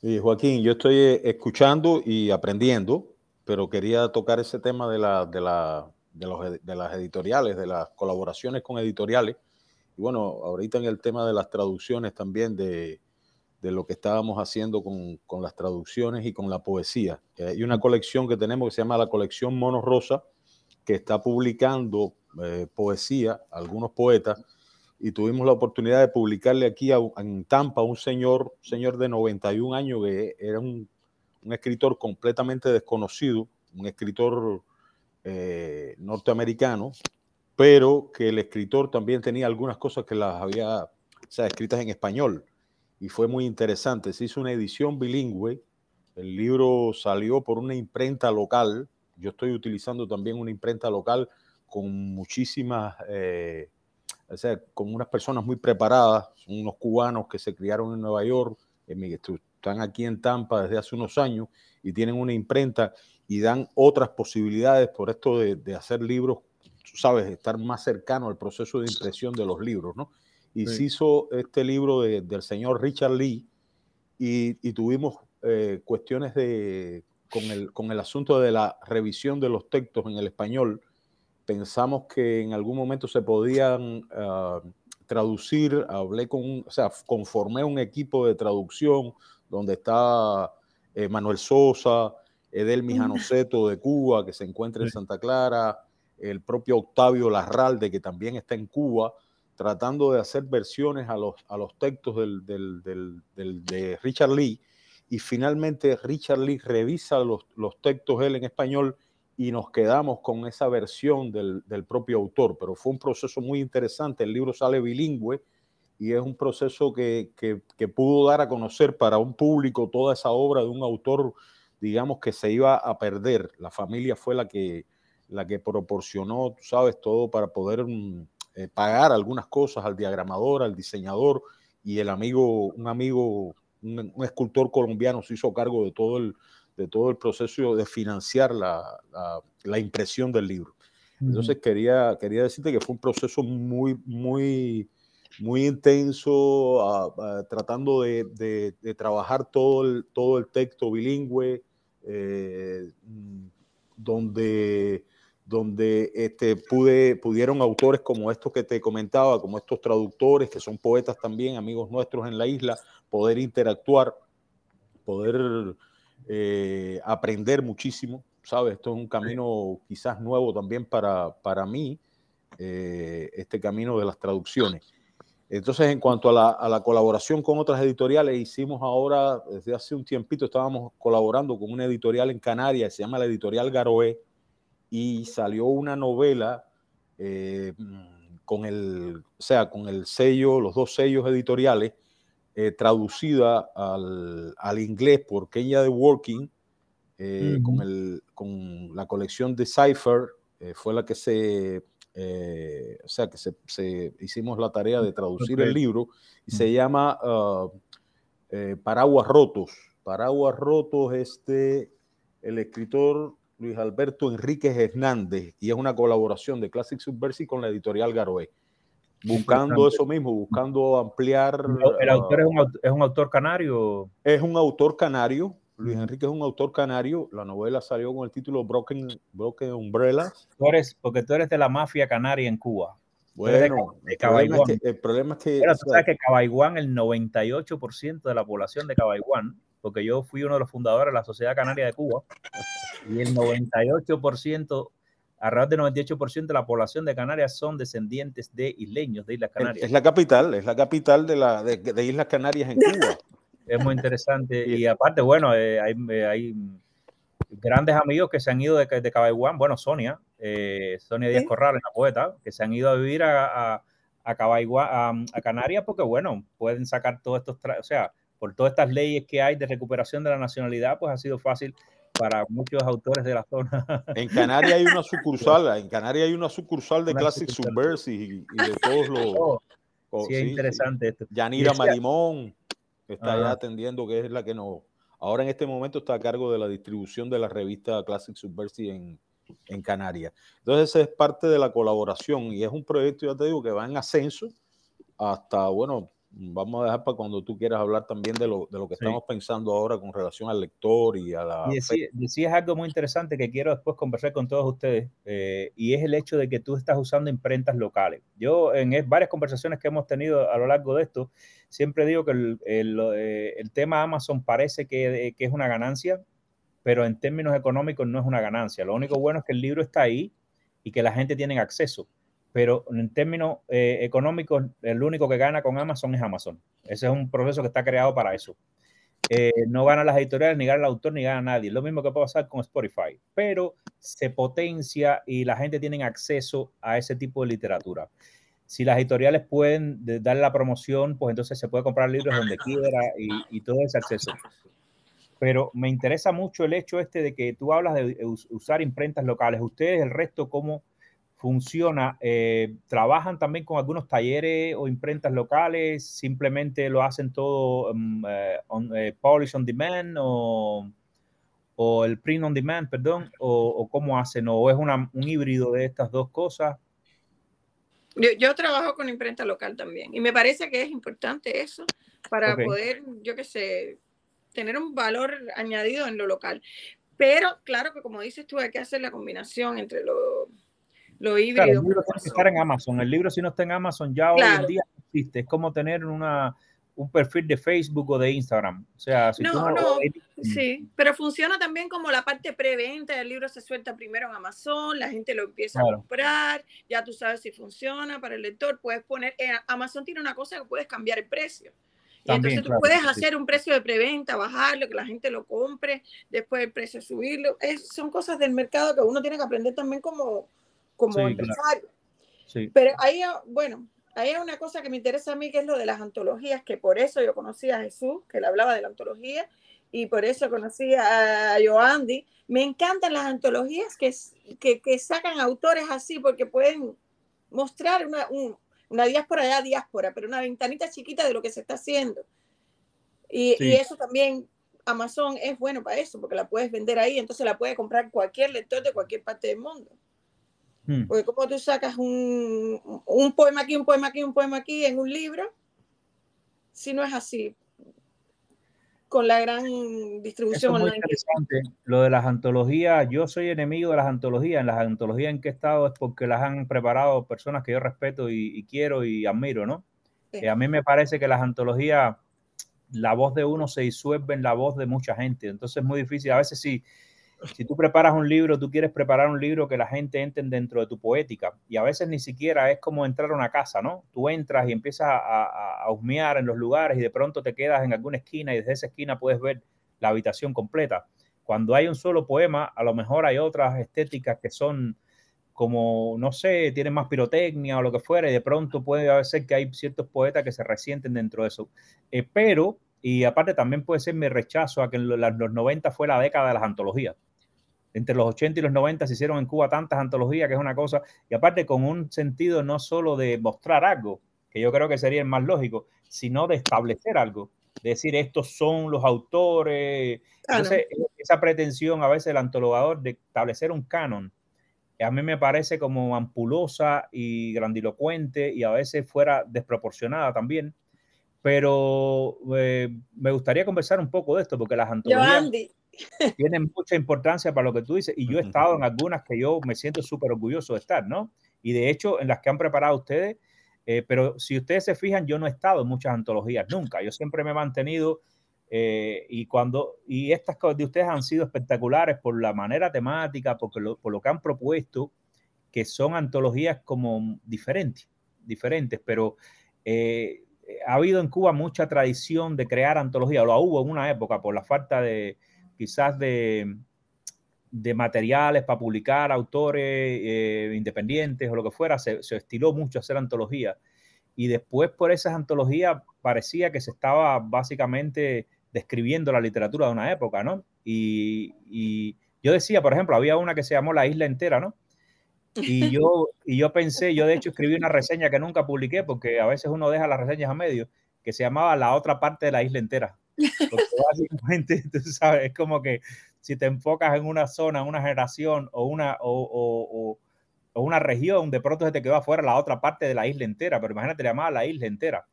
Y Joaquín, yo estoy eh, escuchando y aprendiendo, pero quería tocar ese tema de, la, de, la, de, los, de las editoriales, de las colaboraciones con editoriales. Y bueno, ahorita en el tema de las traducciones también, de, de lo que estábamos haciendo con, con, las traducciones y con la poesía. Eh, hay una colección que tenemos que se llama la colección Mono Rosa, que está publicando eh, poesía, algunos poetas, y tuvimos la oportunidad de publicarle aquí en Tampa a un señor, señor de 91 años que era un, un escritor completamente desconocido, un escritor eh, norteamericano, pero que el escritor también tenía algunas cosas que las había o sea, escritas en español y fue muy interesante. Se hizo una edición bilingüe, el libro salió por una imprenta local, yo estoy utilizando también una imprenta local con muchísimas, eh, o sea, con unas personas muy preparadas, unos cubanos que se criaron en Nueva York, están aquí en Tampa desde hace unos años y tienen una imprenta y dan otras posibilidades por esto de, de hacer libros, tú sabes, estar más cercano al proceso de impresión de los libros, ¿no? Y sí. se hizo este libro de, del señor Richard Lee y, y tuvimos eh, cuestiones de, con, el, con el asunto de la revisión de los textos en el español pensamos que en algún momento se podían ah, traducir, hablé con, o sea, conformé un equipo de traducción donde está eh, Manuel Sosa, Edelmi Janoceto de Cuba, que se encuentra en Santa Clara, el propio Octavio Larralde, que también está en Cuba, tratando de hacer versiones a los, a los textos del, de Richard Lee. Y finalmente Richard Lee revisa los, los textos él en español y nos quedamos con esa versión del, del, propio autor. Pero fue un proceso muy interesante. El libro sale bilingüe y es un proceso que, que, que, pudo dar a conocer para un público toda esa obra de un autor, digamos, que se iba a perder. La familia fue la que, la que proporcionó, tú sabes, todo para poder mm, eh, pagar algunas cosas al diagramador, al diseñador y el amigo, un amigo, un, un escultor colombiano se hizo cargo de todo el, de todo el proceso de financiar la, la, impresión del libro. Entonces quería, quería decirte que fue un proceso muy, muy, muy intenso, tratando de, de, trabajar todo el, todo el texto bilingüe, eh, donde, donde este, pude, pudieron autores como estos que te comentaba, como estos traductores, que son poetas también, amigos nuestros en la isla, poder interactuar, poder eh, aprender muchísimo, ¿sabes? Esto es un camino quizás nuevo también para, para mí, eh, este camino de las traducciones. Entonces, en cuanto a la, a la, colaboración con otras editoriales, hicimos ahora, desde hace un tiempito, estábamos colaborando con una editorial en Canarias, se llama la editorial Garoé, y salió una novela eh, con el, o sea, con el sello, los dos sellos editoriales, eh, traducida al, al, inglés por Kenya de Working, eh, con, el, con, la colección de Cypher, eh, fue la que se, o sea, que se, se, hicimos la tarea de traducir okay. el libro, y se llama uh, Paraguas Rotos. Paraguas Rotos, este, el escritor Luis Alberto Enríquez Hernández, y es una colaboración de Classic Subversive con la editorial Garoé buscando eso mismo, buscando ampliar. ¿El autor es un, es un, autor canario? Es un autor canario. Luis Enrique es un autor canario. La novela salió con el título Broken, Broken Umbrellas. Tú eres, porque tú eres de la mafia canaria en Cuba. Bueno, de, de el, problema es que, el, problema es que, Pero tú sabes que Cabaiguán, el 98% de la población de Cabaiguán, porque yo fui uno de los fundadores de la Sociedad Canaria de Cuba, y el 98% alrededor del 98% de la población de Canarias son descendientes de isleños de Islas Canarias. Es la capital, es la capital de, la, de, de Islas Canarias en Cuba. *laughs* Es muy interesante. y aparte, bueno, eh, hay, eh, hay, grandes amigos que se han ido de, de. Bueno, Sonia, eh, Sonia Díaz ¿Sí? Corrales, la poeta, que se han ido a vivir a, a, a a, a, Canarias, porque, bueno, pueden sacar todos estos, o sea, por todas estas leyes que hay de recuperación de la nacionalidad, pues ha sido fácil para muchos autores de la zona. *laughs* En Canarias hay una sucursal, en Canarias hay una sucursal de una Classic. Subversive y, y, de todos los... *laughs* Oh, oh, sí, es interesante esto. Yanira Marimón está allá atendiendo, que es la que nos... Ahora en este momento está a cargo de la distribución de la revista Classic Subversive en, en Canarias. Entonces esa es parte de la colaboración y es un proyecto, ya te digo, que va en ascenso hasta, bueno, vamos a dejar para cuando tú quieras hablar también de lo, de lo que sí. estamos pensando ahora con relación al lector y a la... Y decías decía algo muy interesante que quiero después conversar con todos ustedes eh, y es el hecho de que tú estás usando imprentas locales. Yo en varias conversaciones que hemos tenido a lo largo de esto, siempre digo que el, el, eh, el tema Amazon parece que, que es una ganancia, pero en términos económicos no es una ganancia. Lo único bueno es que el libro está ahí y que la gente tiene acceso pero en términos eh, económicos, el único que gana con Amazon es Amazon. Ese es un proceso que está creado para eso. Eh, no ganan las editoriales, ni gana el autor, ni gana nadie. Lo mismo que puede pasar con Spotify, pero se potencia y la gente tiene acceso a ese tipo de literatura. Si las editoriales pueden darle la promoción, pues entonces se puede comprar libros donde quiera y, y todo ese acceso pero me interesa mucho el hecho este de que tú hablas de usar imprentas locales. Ustedes, el resto, ¿cómo, funciona? Eh, ¿Trabajan también con algunos talleres o imprentas locales? ¿Simplemente lo hacen todo um, on, eh, polish on demand o, o, el print on demand, perdón? ¿O, o cómo hacen? ¿O es una, un híbrido de estas dos cosas? Yo, yo, trabajo con imprenta local también y me parece que es importante eso para okay. poder, yo qué sé, tener un valor añadido en lo local. Pero claro que como dices tú, hay que hacer la combinación entre lo lo híbrido. el libro tiene que estar en Amazon. El libro si no está en Amazon ya hoy en día existe. Es como tener una, un perfil de Facebook o de Instagram. O sea, si no, tú no, no, sí, pero funciona también como la parte preventa. El libro se suelta primero en Amazon, la gente lo empieza a comprar, ya tú sabes si funciona para el lector. Puedes poner, eh, Amazon tiene una cosa que puedes cambiar el precio. Y entonces tú puedes hacer un precio de preventa, bajarlo, que la gente lo compre, después el precio subirlo. Es, son cosas del mercado que uno tiene que aprender también como, como empresario. Pero ahí, bueno, hay una cosa que me interesa a mí, que es lo de las antologías, que por eso yo conocí a Jesús, que le hablaba de la antología, y por eso conocí a Joandy. Me encantan las antologías que, que, que sacan autores así, porque pueden mostrar una, una diáspora ya diáspora, pero una ventanita chiquita de lo que se está haciendo. Y, y, eso también, Amazon es bueno para eso, porque la puedes vender ahí, entonces la puede comprar cualquier lector de cualquier parte del mundo. Hmm. Porque como tú sacas un, un, poema aquí, un poema aquí, un poema aquí en un libro, si no es así, con la gran distribución online. interesante. Lo de las antologías, yo soy enemigo de las antologías. En las antologías en que he estado es porque las han preparado personas que yo respeto y, quiero y admiro, ¿no? Eh, a mí me parece que las antologías, la voz de uno se disuelve en la voz de mucha gente. Entonces es muy difícil. A veces sí si tú preparas un libro, tú quieres preparar un libro que la gente entre dentro de tu poética. Y a veces ni siquiera es como entrar a una casa, ¿no? Tú entras y empiezas a, a, husmear en los lugares y de pronto te quedas en alguna esquina y desde esa esquina puedes ver la habitación completa. Cuando hay un solo poema, a lo mejor hay otras estéticas que son como, no sé, tienen más pirotecnia o lo que fuera, y de pronto puede ser que hay ciertos poetas que se resienten dentro de eso. Eh, pero, y aparte también puede ser mi rechazo a que en los 90 fue la década de las antologías entre los 80 y los 90 se hicieron en Cuba tantas antologías que es una cosa, y aparte con un sentido no solo de mostrar algo, que yo creo que sería el más lógico, sino de establecer algo, de decir estos son los autores. Entonces, esa pretensión a veces del antologador de establecer un canon, a mí me parece como ampulosa y grandilocuente y a veces fuera desproporcionada también. Pero eh, me gustaría conversar un poco de esto, porque las antologías tienen mucha importancia para lo que tú dices. Y yo he estado en algunas que yo me siento súper orgulloso de estar, ¿no? Y de hecho, en las que han preparado ustedes, eh, pero si ustedes se fijan, yo no he estado en muchas antologías nunca. Yo siempre me he mantenido eh, y cuando y estas cosas de ustedes han sido espectaculares por la manera temática, porque lo, por lo que han propuesto, que son antologías como diferentes, diferentes, pero eh, ha habido en Cuba mucha tradición de crear antologías, lo hubo en una época por la falta de, quizás de, de materiales para publicar autores eh, independientes o lo que fuera, se, estiló mucho hacer antologías. Y después por esas antologías parecía que se estaba básicamente describiendo la literatura de una época, ¿no? Y, y, yo decía, por ejemplo, había una que se llamó La Isla Entera, ¿no? Y yo, y yo pensé, yo de hecho escribí una reseña que nunca publiqué, porque a veces uno deja las reseñas a medio, que se llamaba La otra parte de la isla entera. Porque básicamente, *laughs* tú sabes, es como que si te enfocas en una zona, una generación o una, o, o, una región, de pronto se te quedó afuera la otra parte de la isla entera, pero imagínate, le llamaba la isla entera.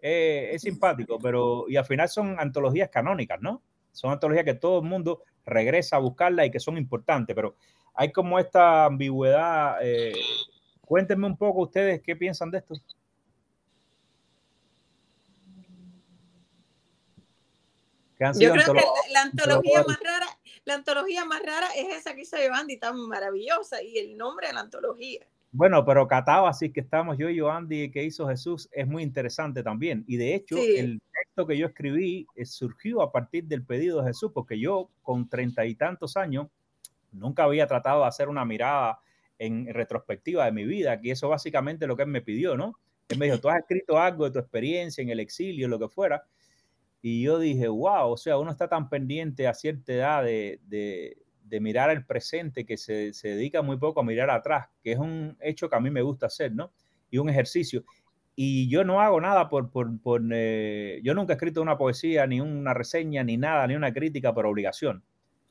Eh, es simpático, pero y al final son antologías canónicas, ¿no? Son antologías que todo el mundo regresa a buscarla y que son importantes, pero hay como esta ambigüedad. Eh, cuéntenme un poco ustedes qué piensan de esto. Yo creo que la antología más rara, la antología más rara es esa que hizo Andy, tan maravillosa, y el nombre de la antología. Bueno, pero Catao, así que estamos yo y Andy, que hizo Jesús, es muy interesante también. Y de hecho, el texto que yo escribí eh, surgió a partir del pedido de Jesús, porque yo con treinta y tantos años nunca había tratado de hacer una mirada en retrospectiva de mi vida, que eso básicamente lo que él me pidió, ¿no? Él me dijo, tú has escrito algo de tu experiencia en el exilio, lo que fuera, y yo dije, wow, o sea, uno está tan pendiente a cierta edad de, de, mirar el presente que se, se, dedica muy poco a mirar atrás, que es un hecho que a mí me gusta hacer, ¿no? Y un ejercicio. Y yo no hago nada por, por, por eh, yo nunca he escrito una poesía, ni una reseña, ni nada, ni una crítica por obligación.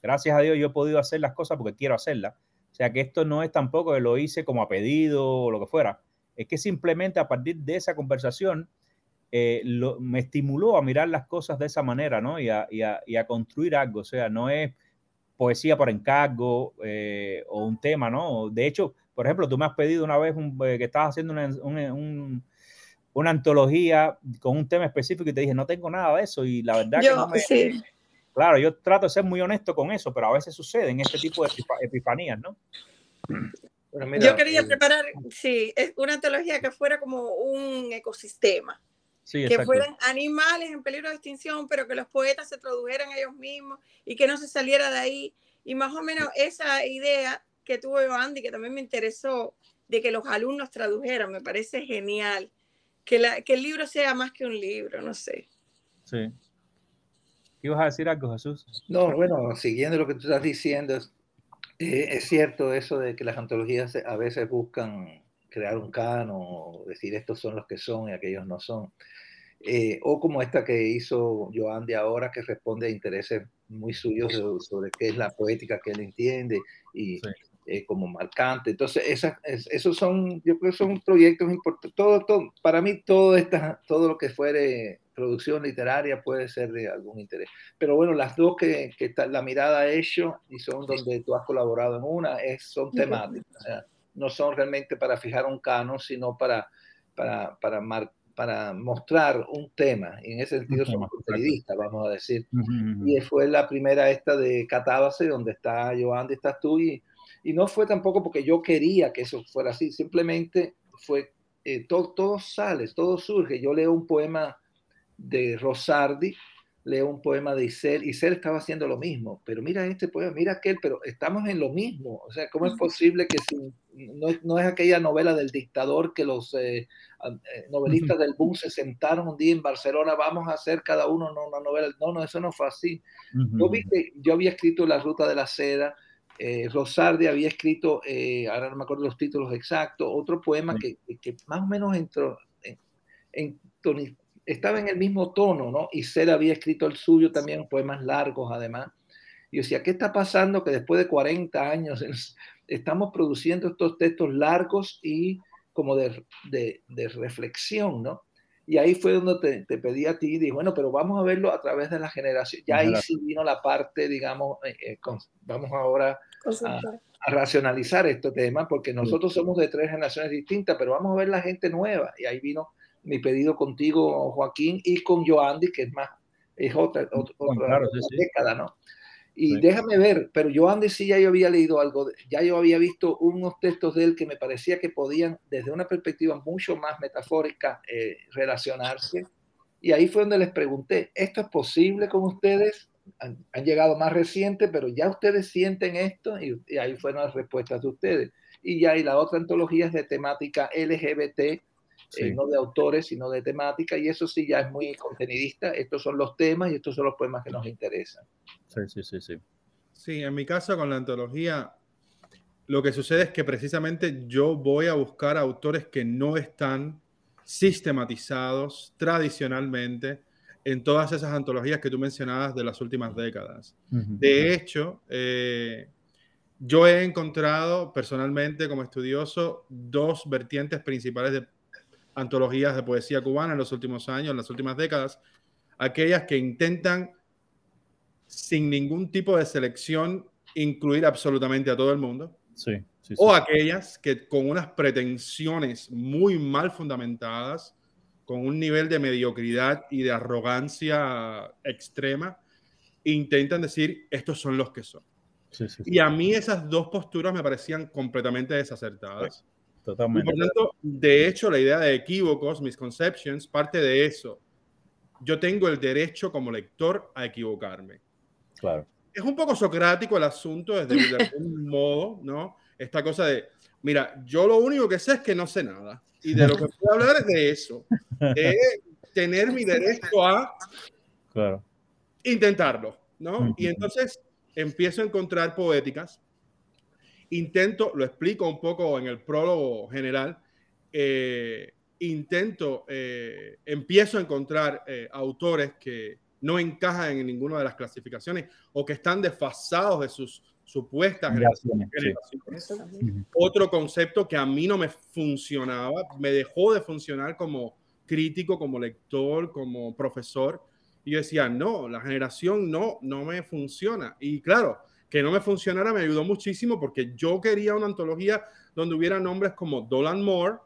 Gracias a Dios yo he podido hacer las cosas porque quiero hacerlas. O sea que esto no es tampoco que lo hice como a pedido o lo que fuera. Es que simplemente a partir de esa conversación, eh, me estimuló a mirar las cosas de esa manera, ¿no? Y a, y a, construir algo, o sea, no es poesía por encargo eh, o un tema, ¿no? De hecho, Por ejemplo, tú me has pedido una vez que estabas haciendo una, una, antología con un tema específico y te dije, no tengo nada de eso y la verdad que no me... Sí. Claro, yo trato de ser muy honesto con eso, pero a veces sucede en este tipo de epifanías, ¿no? yo quería preparar, sí, una antología que fuera como un ecosistema. Que fueran animales en peligro de extinción, pero que los poetas se tradujeran ellos mismos y que no se saliera de ahí. Y más o menos esa idea que tuvo Andy, que también me interesó, de que los alumnos tradujeran, me parece genial. Que, la, que el libro sea más que un libro, no sé. Sí. ¿Qué ibas a decir algo, Jesús? No, bueno, siguiendo lo que tú estás diciendo, eh, es cierto eso de que las antologías a veces buscan crear un canon, decir estos son los que son y aquellos no son. Eh, o como esta que hizo Joan de ahora, que responde a intereses muy suyos sobre qué es la poética que él entiende y eh, como marcante. Entonces, esas, esos son, yo creo que son proyectos importantes. Todo, todo, para mí, todo, esta, todo lo que fuere producción literaria puede ser de algún interés. Pero bueno, las dos que, que la mirada ha hecho y son donde tú has colaborado en una, es, son temáticas. No son realmente para fijar un canon, sino para, para, para, para mostrar un tema. Y en ese sentido somos periodistas, vamos a decir. Y fue la primera esta de Catábase, donde está Joan, estás tú. Y, y no fue tampoco porque yo quería que eso fuera así, simplemente fue, eh, todo, todo sale, todo surge. Yo leo un poema de Rosardi, leo un poema de Isel, Isel estaba haciendo lo mismo, pero mira este poema, mira aquel, pero estamos en lo mismo, o sea, ¿cómo es posible que no, es, no, es, aquella novela del dictador que los eh, eh, novelistas del boom se sentaron un día en Barcelona, vamos a hacer cada uno una novela, no, no, eso no fue así. Yo vi que yo había escrito La Ruta de la Seda, eh, Rosardi había escrito, ahora no me acuerdo los títulos exactos, otro poema que, que, más o menos entró en, en estaba en el mismo tono, ¿no? Y Ser había escrito el suyo también, poemas largos además. Y yo decía, ¿qué está pasando que después de 40 años estamos produciendo estos textos largos y como de, de, de reflexión, ¿no? Y ahí fue donde te, pedí a ti, dije, bueno, pero vamos a verlo a través de la generación. Ya ahí sí vino la parte, digamos, eh, eh, vamos ahora a, a, racionalizar este tema, porque nosotros somos de tres generaciones distintas, pero vamos a ver la gente nueva. Y ahí vino mi pedido contigo, Joaquín, y con Joandy, que es más, es otra, otra, década, ¿no? Y déjame ver, pero Joandy sí ya yo había leído algo, ya yo había visto unos textos de él que me parecía que podían, desde una perspectiva mucho más metafórica, eh, relacionarse. Y ahí fue donde les pregunté, ¿esto es posible con ustedes? Han, llegado más reciente, pero ya ustedes sienten esto, y, y, ahí fueron las respuestas de ustedes. Y ya, y la otra antología es de temática LGBT, eh, no de autores, sino de temática, y eso sí ya es muy contenidista. Estos son los temas y estos son los poemas que nos interesan. Sí, sí, sí, sí. Sí, en mi caso con la antología, lo que sucede es que precisamente yo voy a buscar autores que no están sistematizados tradicionalmente en todas esas antologías que tú mencionabas de las últimas décadas. De hecho, eh, yo he encontrado personalmente como estudioso dos vertientes principales de antologías de poesía cubana en los últimos años, en las últimas décadas, aquellas que intentan sin ningún tipo de selección incluir absolutamente a todo el mundo. Sí, o aquellas que con unas pretensiones muy mal fundamentadas, con un nivel de mediocridad y de arrogancia extrema, intentan decir, estos son los que son. y a mí esas dos posturas me parecían completamente desacertadas. Totalmente. por tanto, de hecho, la idea de equívocos, misconceptions, parte de eso. Yo tengo el derecho como lector a equivocarme. Claro. Es un poco socrático el asunto, desde de algún *laughs* modo, ¿no? Esta cosa de, mira, yo lo único que sé es que no sé nada. Y de lo que puedo hablar es de eso. De *laughs* tener mi derecho a claro. intentarlo, ¿no? Y entonces empiezo a encontrar poéticas Intento, lo explico un poco en el prólogo general, eh, intento, eh, empiezo a encontrar eh, autores que no encajan en ninguna de las clasificaciones o que están desfasados de sus supuestas generaciones. Otro concepto que a mí no me funcionaba, me dejó de funcionar como crítico, como lector, como profesor. Y yo decía, no, la generación no, no me funciona. Y claro, que no me funcionara me ayudó muchísimo porque yo quería una antología donde hubiera nombres como Dolan Moore,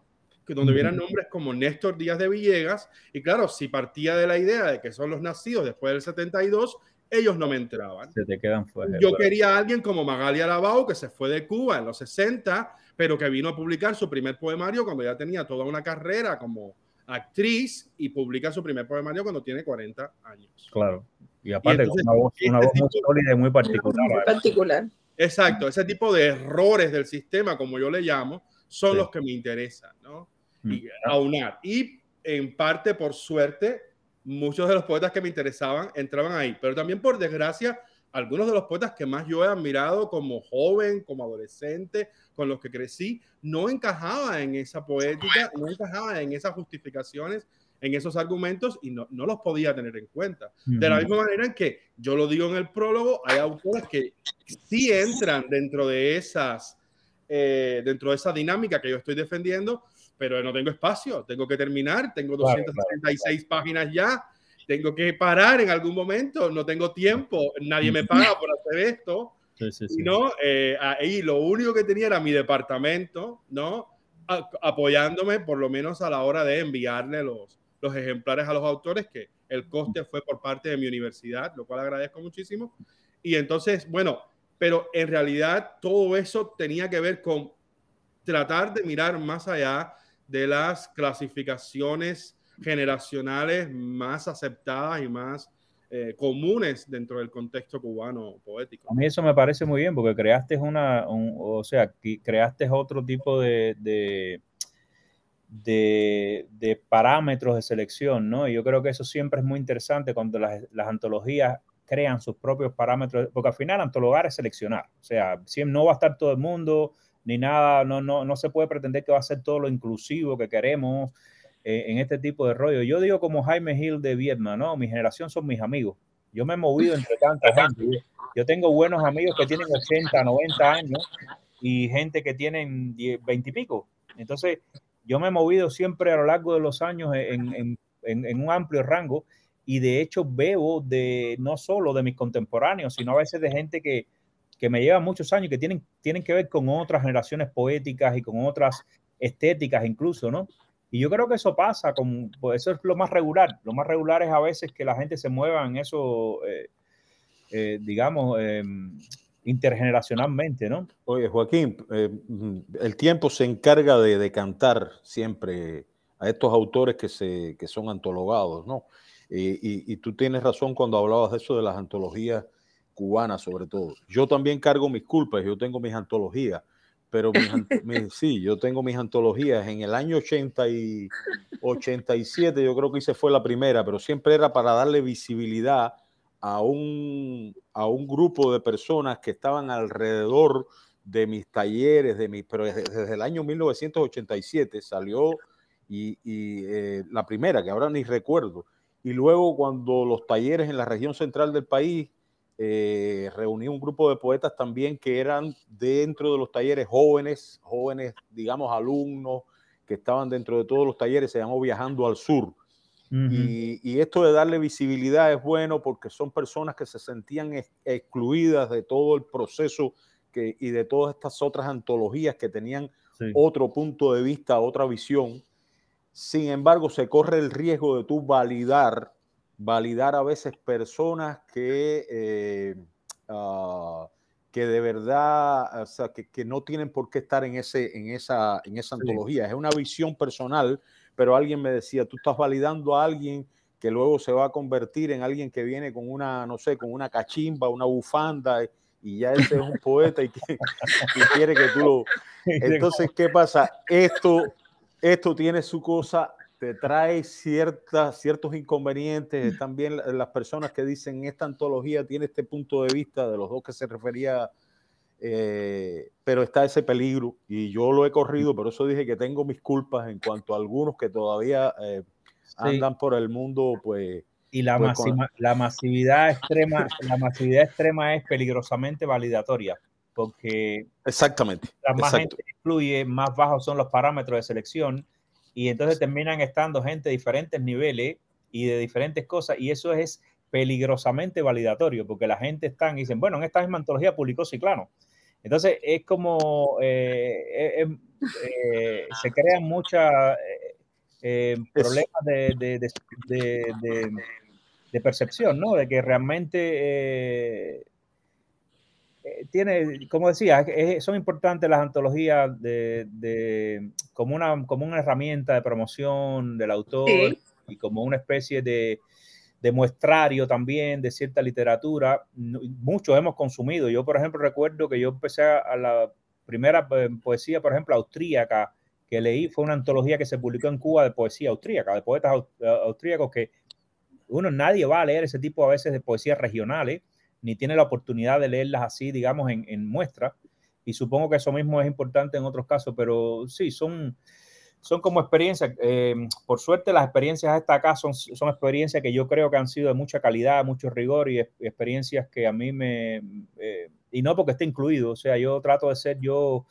que donde hubiera nombres como Néstor Díaz de Villegas, y claro, si partía de la idea de que son los nacidos después del 72, ellos no me entraban. Se te quedan fuera. Yo quería a alguien como Magali Arabao, que se fue de Cuba en los 60, pero que vino a publicar su primer poemario cuando ya tenía toda una carrera como actriz y publica su primer poemario cuando tiene 40 años. Claro. Y aparte, una voz, una voz muy sólida y muy particular. Muy particular. Exacto, ese tipo de errores del sistema, como yo le llamo, son los que me interesan, ¿no? Y aunar. Y en parte, por suerte, muchos de los poetas que me interesaban entraban ahí, pero también por desgracia, algunos de los poetas que más yo he admirado como joven, como adolescente, con los que crecí, no encajaba en esa poética, no encajaba en esas justificaciones, en esos argumentos y no, no los podía tener en cuenta. De la misma manera en que yo lo digo en el prólogo, hay autores que sí entran dentro de esas, eh, dentro de esa dinámica que yo estoy defendiendo, pero no tengo espacio, tengo que terminar, tengo 266 páginas ya, tengo que parar en algún momento, no tengo tiempo, nadie me paga por hacer esto. Sí, ¿no? Eh, ahí lo único que tenía era mi departamento, ¿no? apoyándome por lo menos a la hora de enviarle los, los ejemplares a los autores, que el coste fue por parte de mi universidad, lo cual agradezco muchísimo. Y entonces, bueno, pero en realidad todo eso tenía que ver con tratar de mirar más allá de las clasificaciones generacionales más aceptadas y más eh, comunes dentro del contexto cubano poético. A mí eso me parece muy bien porque creaste una, o sea, creaste otro tipo de, de, de, parámetros de selección, ¿no? Y yo creo que eso siempre es muy interesante cuando las, las antologías crean sus propios parámetros, porque al final antologar es seleccionar, o sea, no va a estar todo el mundo, ni nada, no, no, no se puede pretender que va a ser todo lo inclusivo que queremos eh, en este tipo de rollo. Yo digo como Jaime Hill de Vietnam, ¿no? Mi generación son mis amigos. Yo me he movido entre tanta gente. Yo tengo buenos amigos que tienen 80, 90 años y gente que tienen 20 y pico. Entonces, yo me he movido siempre a lo largo de los años en, en, en, un amplio rango y de hecho veo de no solo de mis contemporáneos, sino a veces de gente que, que me lleva muchos años, que tienen, tienen que ver con otras generaciones poéticas y con otras estéticas incluso, ¿no? Y yo creo que eso pasa, con, pues eso es lo más regular. Lo más regular es a veces que la gente se mueva en eso, eh, eh, digamos, em, intergeneracionalmente, ¿no? Oye, Joaquín, eh, el tiempo se encarga de decantar siempre a estos autores que, se, que son antologados, ¿no? Y, y, tú tienes razón cuando hablabas de eso de las antologías cubana sobre todo. Yo también cargo mis culpas, yo tengo mis antologías, pero *laughs* sí, yo tengo mis antologías. En el año 80 y *laughs* 87 yo creo que hice fue la primera, pero siempre era para darle visibilidad a un, a un grupo de personas que estaban alrededor de mis talleres, de mis, pero desde, el año 1987 salió y, y eh, la primera, que ahora ni recuerdo. Y luego cuando los talleres en la región central del país eh, reuní un grupo de poetas también que eran dentro de los talleres jóvenes, jóvenes, digamos, alumnos que estaban dentro de todos los talleres, se llamó Viajando al Sur. Y, esto de darle visibilidad es bueno porque son personas que se sentían excluidas de todo el proceso que, y de todas estas otras antologías que tenían otro punto de vista, otra visión. Sin embargo, se corre el riesgo de tú validar validar a veces personas que, eh, ah, que de verdad, o sea, que, que, no tienen por qué estar en, ese, en, esa, en esa antología. Es una visión personal, pero alguien me decía, tú estás validando a alguien que luego se va a convertir en alguien que viene con una, no sé, con una cachimba, una bufanda, y ya ese es un poeta y, que, *laughs* y quiere que tú lo... Entonces, ¿qué pasa? Esto, esto tiene su cosa te trae ciertas, ciertos inconvenientes. También las personas que dicen esta antología tiene este punto de vista de los dos que se refería, eh, pero está ese peligro y yo lo he corrido, por eso dije que tengo mis culpas en cuanto a algunos que todavía eh, andan por el mundo, pues. Y la, pues, la masividad extrema, la masividad extrema es peligrosamente validatoria, porque exactamente, más gente incluye, más bajos son los parámetros de selección y entonces terminan estando gente de diferentes niveles y de diferentes cosas y eso es peligrosamente validatorio, porque la gente está y dicen, bueno, en esta misma antología publicó Ciclano. Entonces es como eh, eh, se crean muchos problemas de, de, percepción, ¿no? De que realmente tiene, como decía, son importantes las antologías de, como, una, como una herramienta de promoción del autor y como una especie de, de muestrario también de cierta literatura. Muchos hemos consumido. Yo, por ejemplo, recuerdo que yo empecé a la primera eh, poesía, por ejemplo, austríaca que leí, fue una antología que se publicó en Cuba de poesía austríaca, de poetas austríacos que uno, nadie va a leer ese tipo a veces de poesías regionales, ni tiene la oportunidad de leerlas así, digamos, en, en muestra. Y supongo que eso mismo es importante en otros casos, pero sí, son, son como experiencias, eh, por suerte las experiencias hasta acá son, son experiencias que yo creo que han sido de mucha calidad, mucho rigor y, experiencias que a mí me, eh, y no porque esté incluido, o sea, yo trato de ser yo,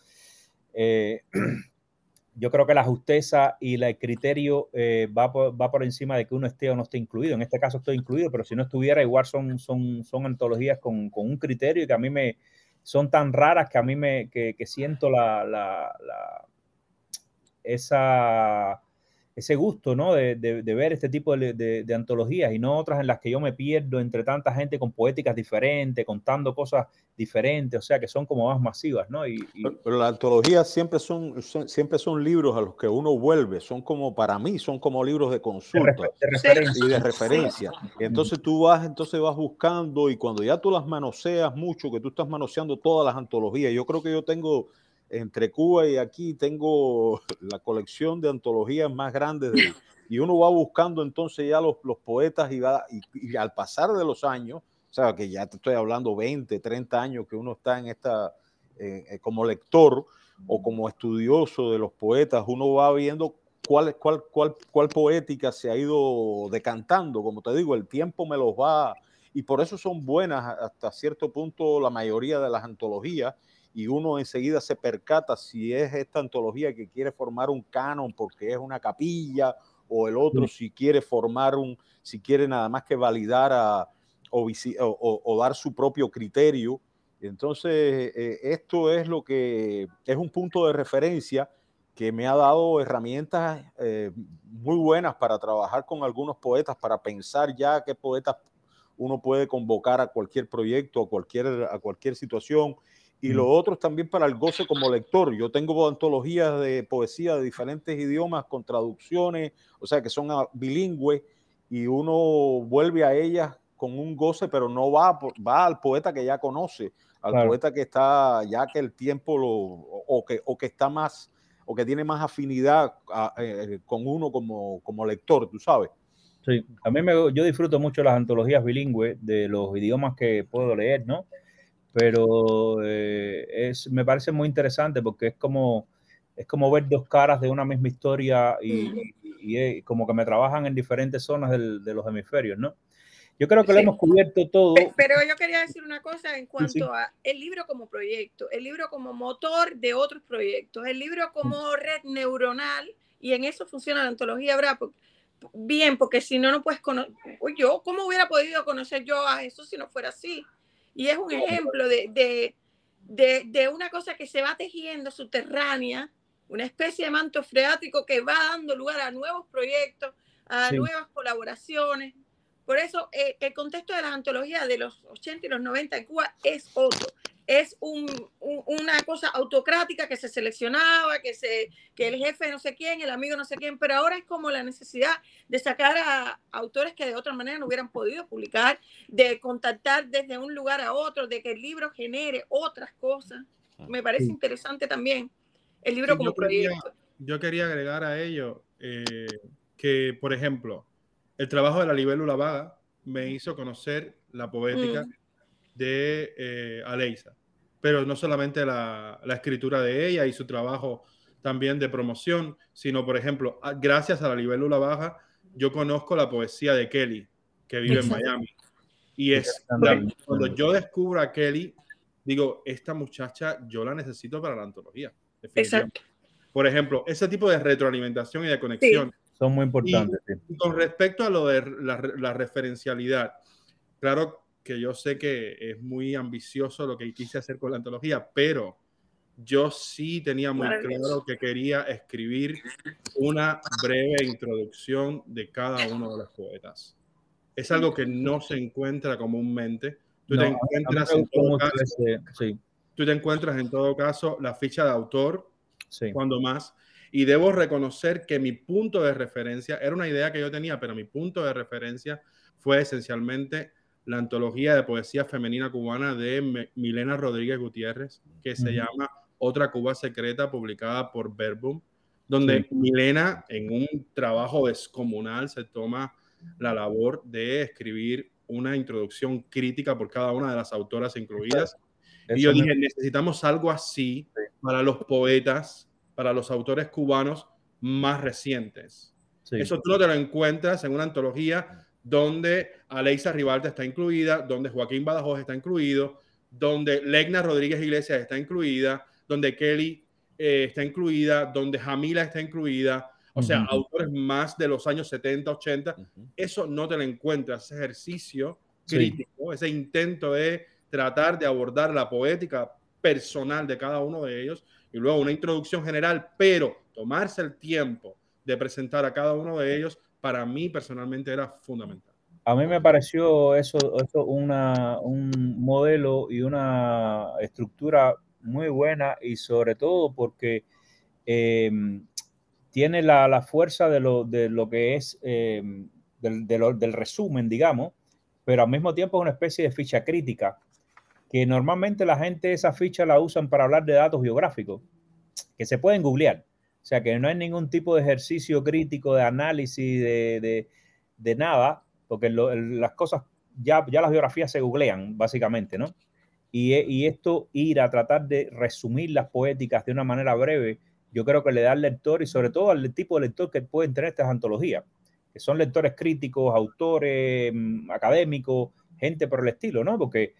eh, *clears throat* yo creo que la justeza y el criterio va, por, va por encima de que uno esté o no esté incluido. En este caso estoy incluido, pero si no estuviera, igual son, son, son antologías con, con un criterio y que a mí me, son tan raras que a mí me, que, que siento la, la, la esa, ese gusto, ¿no? De, de, ver este tipo de, de, antologías y no otras en las que yo me pierdo entre tanta gente con poéticas diferentes, contando cosas diferentes, o sea, que son como más masivas, ¿no? Y, Pero, las antologías siempre son, siempre son libros a los que uno vuelve, son como, para mí, son como libros de consulta y de referencia. entonces tú vas, entonces vas buscando y cuando ya tú las manoseas mucho, que tú estás manoseando todas las antologías, yo creo que yo tengo entre Cuba y aquí tengo *laughs* la colección de antologías más grande *laughs* y uno va buscando entonces ya los, los poetas y, va, y, al pasar de los años, o sea, que ya te estoy hablando 20, 30 años que uno está en esta, eh, como lector o como estudioso de los poetas, uno va viendo cuál, cuál, cuál, cuál poética se ha ido decantando, como te digo, el tiempo me los va, y por eso son buenas hasta cierto punto la mayoría de las antologías, y uno enseguida se percata si es esta antología que quiere formar un canon porque es una capilla o el otro si quiere formar un, si quiere nada más que validar a, o, dar su propio criterio. Entonces, eh, esto es lo que es un punto de referencia que me ha dado herramientas eh, muy buenas para trabajar con algunos poetas, para pensar ya qué poetas uno puede convocar a cualquier proyecto, a cualquier, a cualquier situación y lo otro es también para el goce como lector. Yo tengo antologías de poesía de diferentes idiomas con traducciones, o sea, que son bilingües, y uno vuelve a ellas con un goce, pero no va, va al poeta que ya conoce, al poeta que está, ya que el tiempo lo, o que, o que está más, o que tiene más afinidad eh, con uno como, como lector, tú sabes. Sí, a mí me, yo disfruto mucho las antologías bilingües de los idiomas que puedo leer, ¿no? Pero eh, es, me parece muy interesante porque es como, es como ver dos caras de una misma historia y, y, como que me trabajan en diferentes zonas del, de los hemisferios, ¿no? Yo creo que lo hemos cubierto todo. Pero yo quería decir una cosa en cuanto a el libro como proyecto, el libro como motor de otros proyectos, el libro como red neuronal, y en eso funciona la antología, ¿verdad? bien, porque si no, no puedes conocer. Yo, ¿cómo hubiera podido conocer yo a Jesús si no fuera así? Y es un ejemplo de, una cosa que se va tejiendo subterránea, una especie de manto freático que va dando lugar a nuevos proyectos, a nuevas colaboraciones. Por eso eh, el contexto de las antologías de los 80 y los 90 en Cuba es otro es una cosa autocrática que se seleccionaba, que, se, que el jefe no sé quién, el amigo no sé quién, pero ahora es como la necesidad de sacar a autores que de otra manera no hubieran podido publicar, de contactar desde un lugar a otro, de que el libro genere otras cosas. Me parece interesante también el libro como proyecto. yo quería agregar a ello eh, que, por ejemplo, el trabajo de la libélula vaga me hizo conocer la poética mm. de eh, Aleisa pero no solamente la, escritura de ella y su trabajo también de promoción, sino, por ejemplo, gracias a la libélula baja, yo conozco la poesía de Kelly, que vive en Miami. Y es cuando yo descubro a Kelly, digo, esta muchacha yo la necesito para la antología. Exacto. Por ejemplo, ese tipo de retroalimentación y de conexión. Son muy importantes. Y, con respecto a lo de la, la referencialidad, claro que yo sé que es muy ambicioso lo que quise hacer con la antología, pero yo sí tenía muy claro que quería escribir una breve introducción de cada uno de los poetas. Es algo que no se encuentra comúnmente. Tú, te, encuentras en todo caso, tú te encuentras en todo caso la ficha de autor, cuando más. Y debo reconocer que mi punto de referencia era una idea que yo tenía, pero mi punto de referencia fue esencialmente la antología de poesía femenina cubana de Milena Rodríguez Gutiérrez, que se llama Otra Cuba Secreta, publicada por Verbum, donde Milena, en un trabajo descomunal, se toma la labor de escribir una introducción crítica por cada una de las autoras incluidas. y yo dije, necesitamos algo así para los poetas, para los autores cubanos más recientes. Eso tú no te lo encuentras en una antología donde Alexa Rivalta está incluida, donde Joaquín Badajoz está incluido, donde Legna Rodríguez Iglesias está incluida, donde Kelly eh, está incluida, donde Jamila está incluida, o sea, autores más de los años 70, 80, eso no te lo encuentras, ese ejercicio crítico, ese intento de tratar de abordar la poética personal de cada uno de ellos y luego una introducción general, pero tomarse el tiempo de presentar a cada uno de ellos para mí personalmente era fundamental. A mí me pareció eso, eso una, un modelo y una estructura muy buena y sobre todo porque em, tiene la, la, fuerza de lo, de lo que es em, del, del resumen, digamos, pero al mismo tiempo es una especie de ficha crítica, que normalmente la gente esa ficha la usan para hablar de datos biográficos, que se pueden googlear. O sea que no hay ningún tipo de ejercicio crítico de análisis de, de, nada, porque las cosas, ya, ya las biografías se googlean, básicamente, ¿no? Y, y, esto, ir a tratar de resumir las poéticas de una manera breve, yo creo que le da al lector y sobre todo al tipo de lector que pueden tener estas antologías, que son lectores críticos, autores, mm, académicos, gente por el estilo, ¿no? Porque,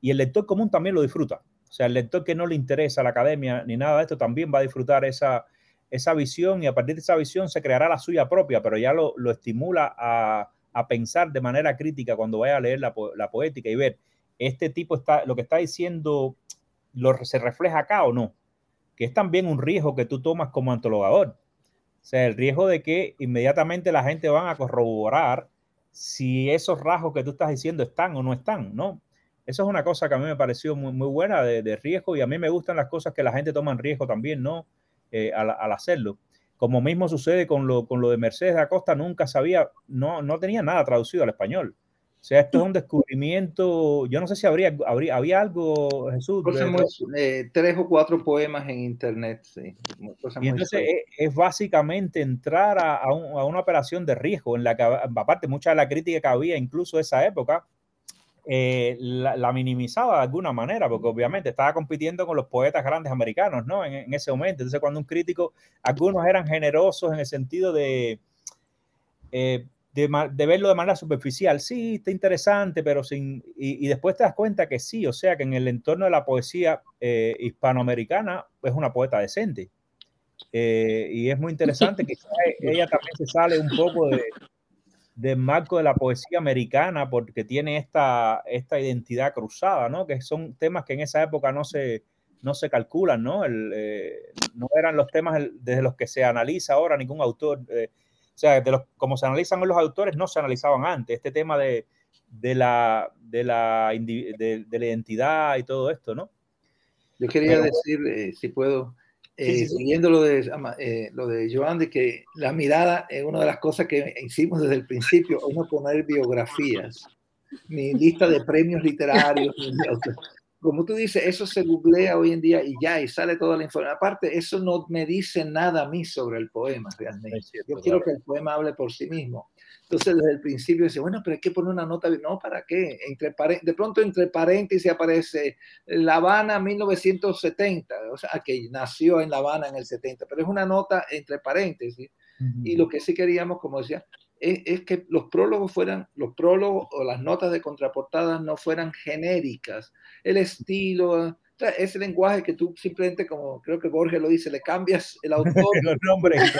y el lector común también lo disfruta. O sea, el lector que no le interesa la academia ni nada de esto también va a disfrutar esa, esa visión y a partir de esa visión se creará la suya propia, pero ya lo, lo estimula a, a, pensar de manera crítica cuando vaya a leer la, la, poética y ver, este tipo está, lo que está diciendo, ¿se refleja acá o no? Que es también un riesgo que tú tomas como antologador. O sea, el riesgo de que inmediatamente la gente van a corroborar si esos rasgos que tú estás diciendo están o no están, ¿no? Eso es una cosa que a mí me pareció muy, muy buena de, de, riesgo y a mí me gustan las cosas que la gente toma en riesgo también, ¿no? Eh, al, al, hacerlo. Como mismo sucede con lo, con lo de Mercedes de Acosta, nunca sabía, no, no tenía nada traducido al español. O sea, esto es un descubrimiento, yo no sé si habría, habría había algo, Jesús. De, eh, tres o cuatro poemas en internet, sí. Y entonces es, es, básicamente entrar a, a, un, a, una operación de riesgo en la que, aparte, mucha de la crítica que había incluso esa época, eh, la, la, minimizaba de alguna manera, porque obviamente estaba compitiendo con los poetas grandes americanos, ¿no? En, en, ese momento. Entonces, cuando un crítico, algunos eran generosos en el sentido de, eh, de, de, verlo de manera superficial. Sí, está interesante, pero sin... Y, y, después te das cuenta que sí, o sea, que en el entorno de la poesía eh, hispanoamericana es una poeta decente. Eh, y es muy interesante que *laughs* ella también se sale un poco de, del marco de la poesía americana porque tiene esta, esta identidad cruzada, ¿no? Que son temas que en esa época no se, no se calculan, ¿no? El, eh, no eran los temas desde los que se analiza ahora ningún autor. Eh, o sea, de los, como se analizan los autores, no se analizaban antes. Este tema de, de, la, de, la, de, de la identidad y todo esto, ¿no? Yo quería Pero, decir, eh, si puedo, eh, sí, sí, siguiendo lo de, eh, lo de Joan, de que la mirada es una de las cosas que hicimos desde el principio, es no poner biografías, ni lista de premios literarios. como tú dices, eso se googlea hoy en día y ya, y sale toda la información. Aparte, eso no me dice nada a mí sobre el poema realmente. Yo quiero que el poema hable por sí mismo. Entonces, desde el principio dice, bueno, pero hay que poner una nota. No, ¿para qué? Entre, de pronto, entre paréntesis aparece La Habana 1970, o sea, que nació en La Habana en el 70, pero es una nota entre paréntesis. Uh -huh. Y lo que sí queríamos, como decía, es, es, que los prólogos fueran, los prólogos o las notas de contraportada no fueran genéricas. El estilo, ese lenguaje que tú simplemente, como creo que Borges lo dice, le cambias el autor. *laughs* Los nombres.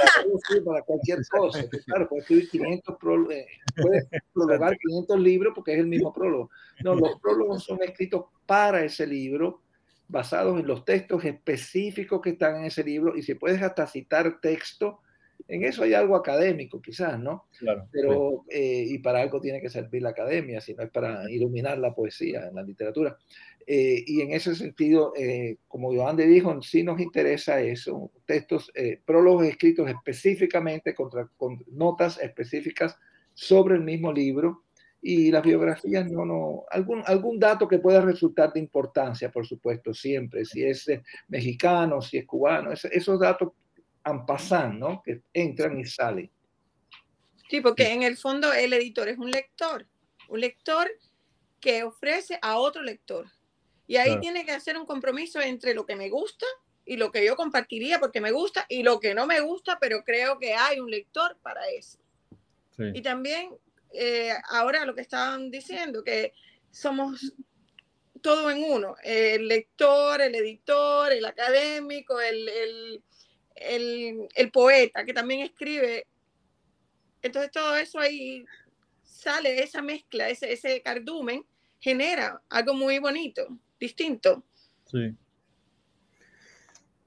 Para cualquier cosa. Claro, puedes escribir 500 prólogos, puedes prologar 500 libros porque es el mismo prólogo. No, los prólogos son escritos para ese libro, basados en los textos específicos que están en ese libro, y si puedes hasta citar texto, en eso hay algo académico, quizás, ¿no? Claro. Pero, eh, y para algo tiene que servir la academia, si no es para iluminar la poesía en la literatura. Eh, y en ese sentido, eh, como Joan de dijo, sí nos interesa eso, textos, prólogos escritos específicamente contra, con notas específicas sobre el mismo libro y las biografías no, no, algún, algún dato que pueda resultar de importancia, por supuesto, siempre, si es mexicano, si es cubano, esos datos han pasado, ¿no? Que entran y salen. Sí, porque en el fondo el editor es un lector, un lector que ofrece a otro lector. Y ahí tiene que hacer un compromiso entre lo que me gusta y lo que yo compartiría porque me gusta y lo que no me gusta, pero creo que hay un lector para eso. Y también eh, ahora lo que estaban diciendo, que somos todo en uno, el lector, el editor, el académico, el, el, el, el, poeta, que también escribe. Entonces todo eso ahí sale, esa mezcla, ese, ese cardumen, genera algo muy bonito, distinto. Sí.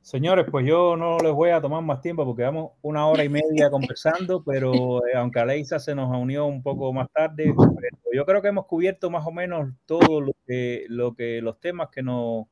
Señores, pues yo no les voy a tomar más tiempo porque vamos una hora y media *laughs* conversando, pero eh, aunque Aleisa se nos unió un poco más tarde, yo creo que hemos cubierto más o menos todo lo que, lo que los temas que nos,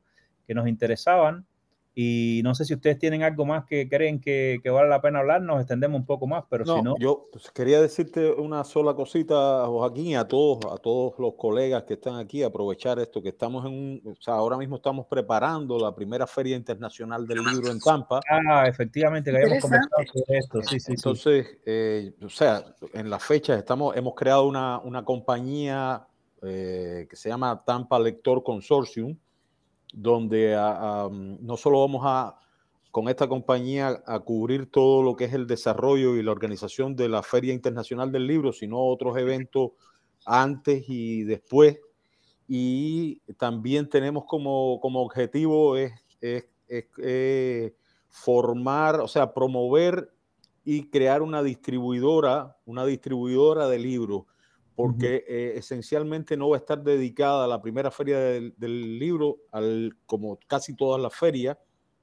que nos interesaban. Y no sé si ustedes tienen algo más que creen que, que vale la pena hablar, nos extendemos un poco más, pero si no. Yo pues, quería decirte una sola cosita, Joaquín, y a todos, a todos los colegas que están aquí, aprovechar esto, que estamos en un, o sea, ahora mismo estamos preparando la primera Feria Internacional del Libro en Tampa. Ah, efectivamente, que habíamos conversado sobre esto, sí, sí. Entonces, Eh, o sea, en las fechas estamos, hemos creado una, una compañía eh, que se llama Tampa Lector Consortium donde no solo vamos a, con esta compañía, a cubrir todo lo que es el desarrollo y la organización de la Feria Internacional del Libro, sino otros eventos antes y después. Y también tenemos como, como objetivo es, es, formar, o sea, promover y crear una distribuidora, una distribuidora de libros porque eh, esencialmente no va a estar dedicada a la primera feria del, libro, al, como casi todas las ferias,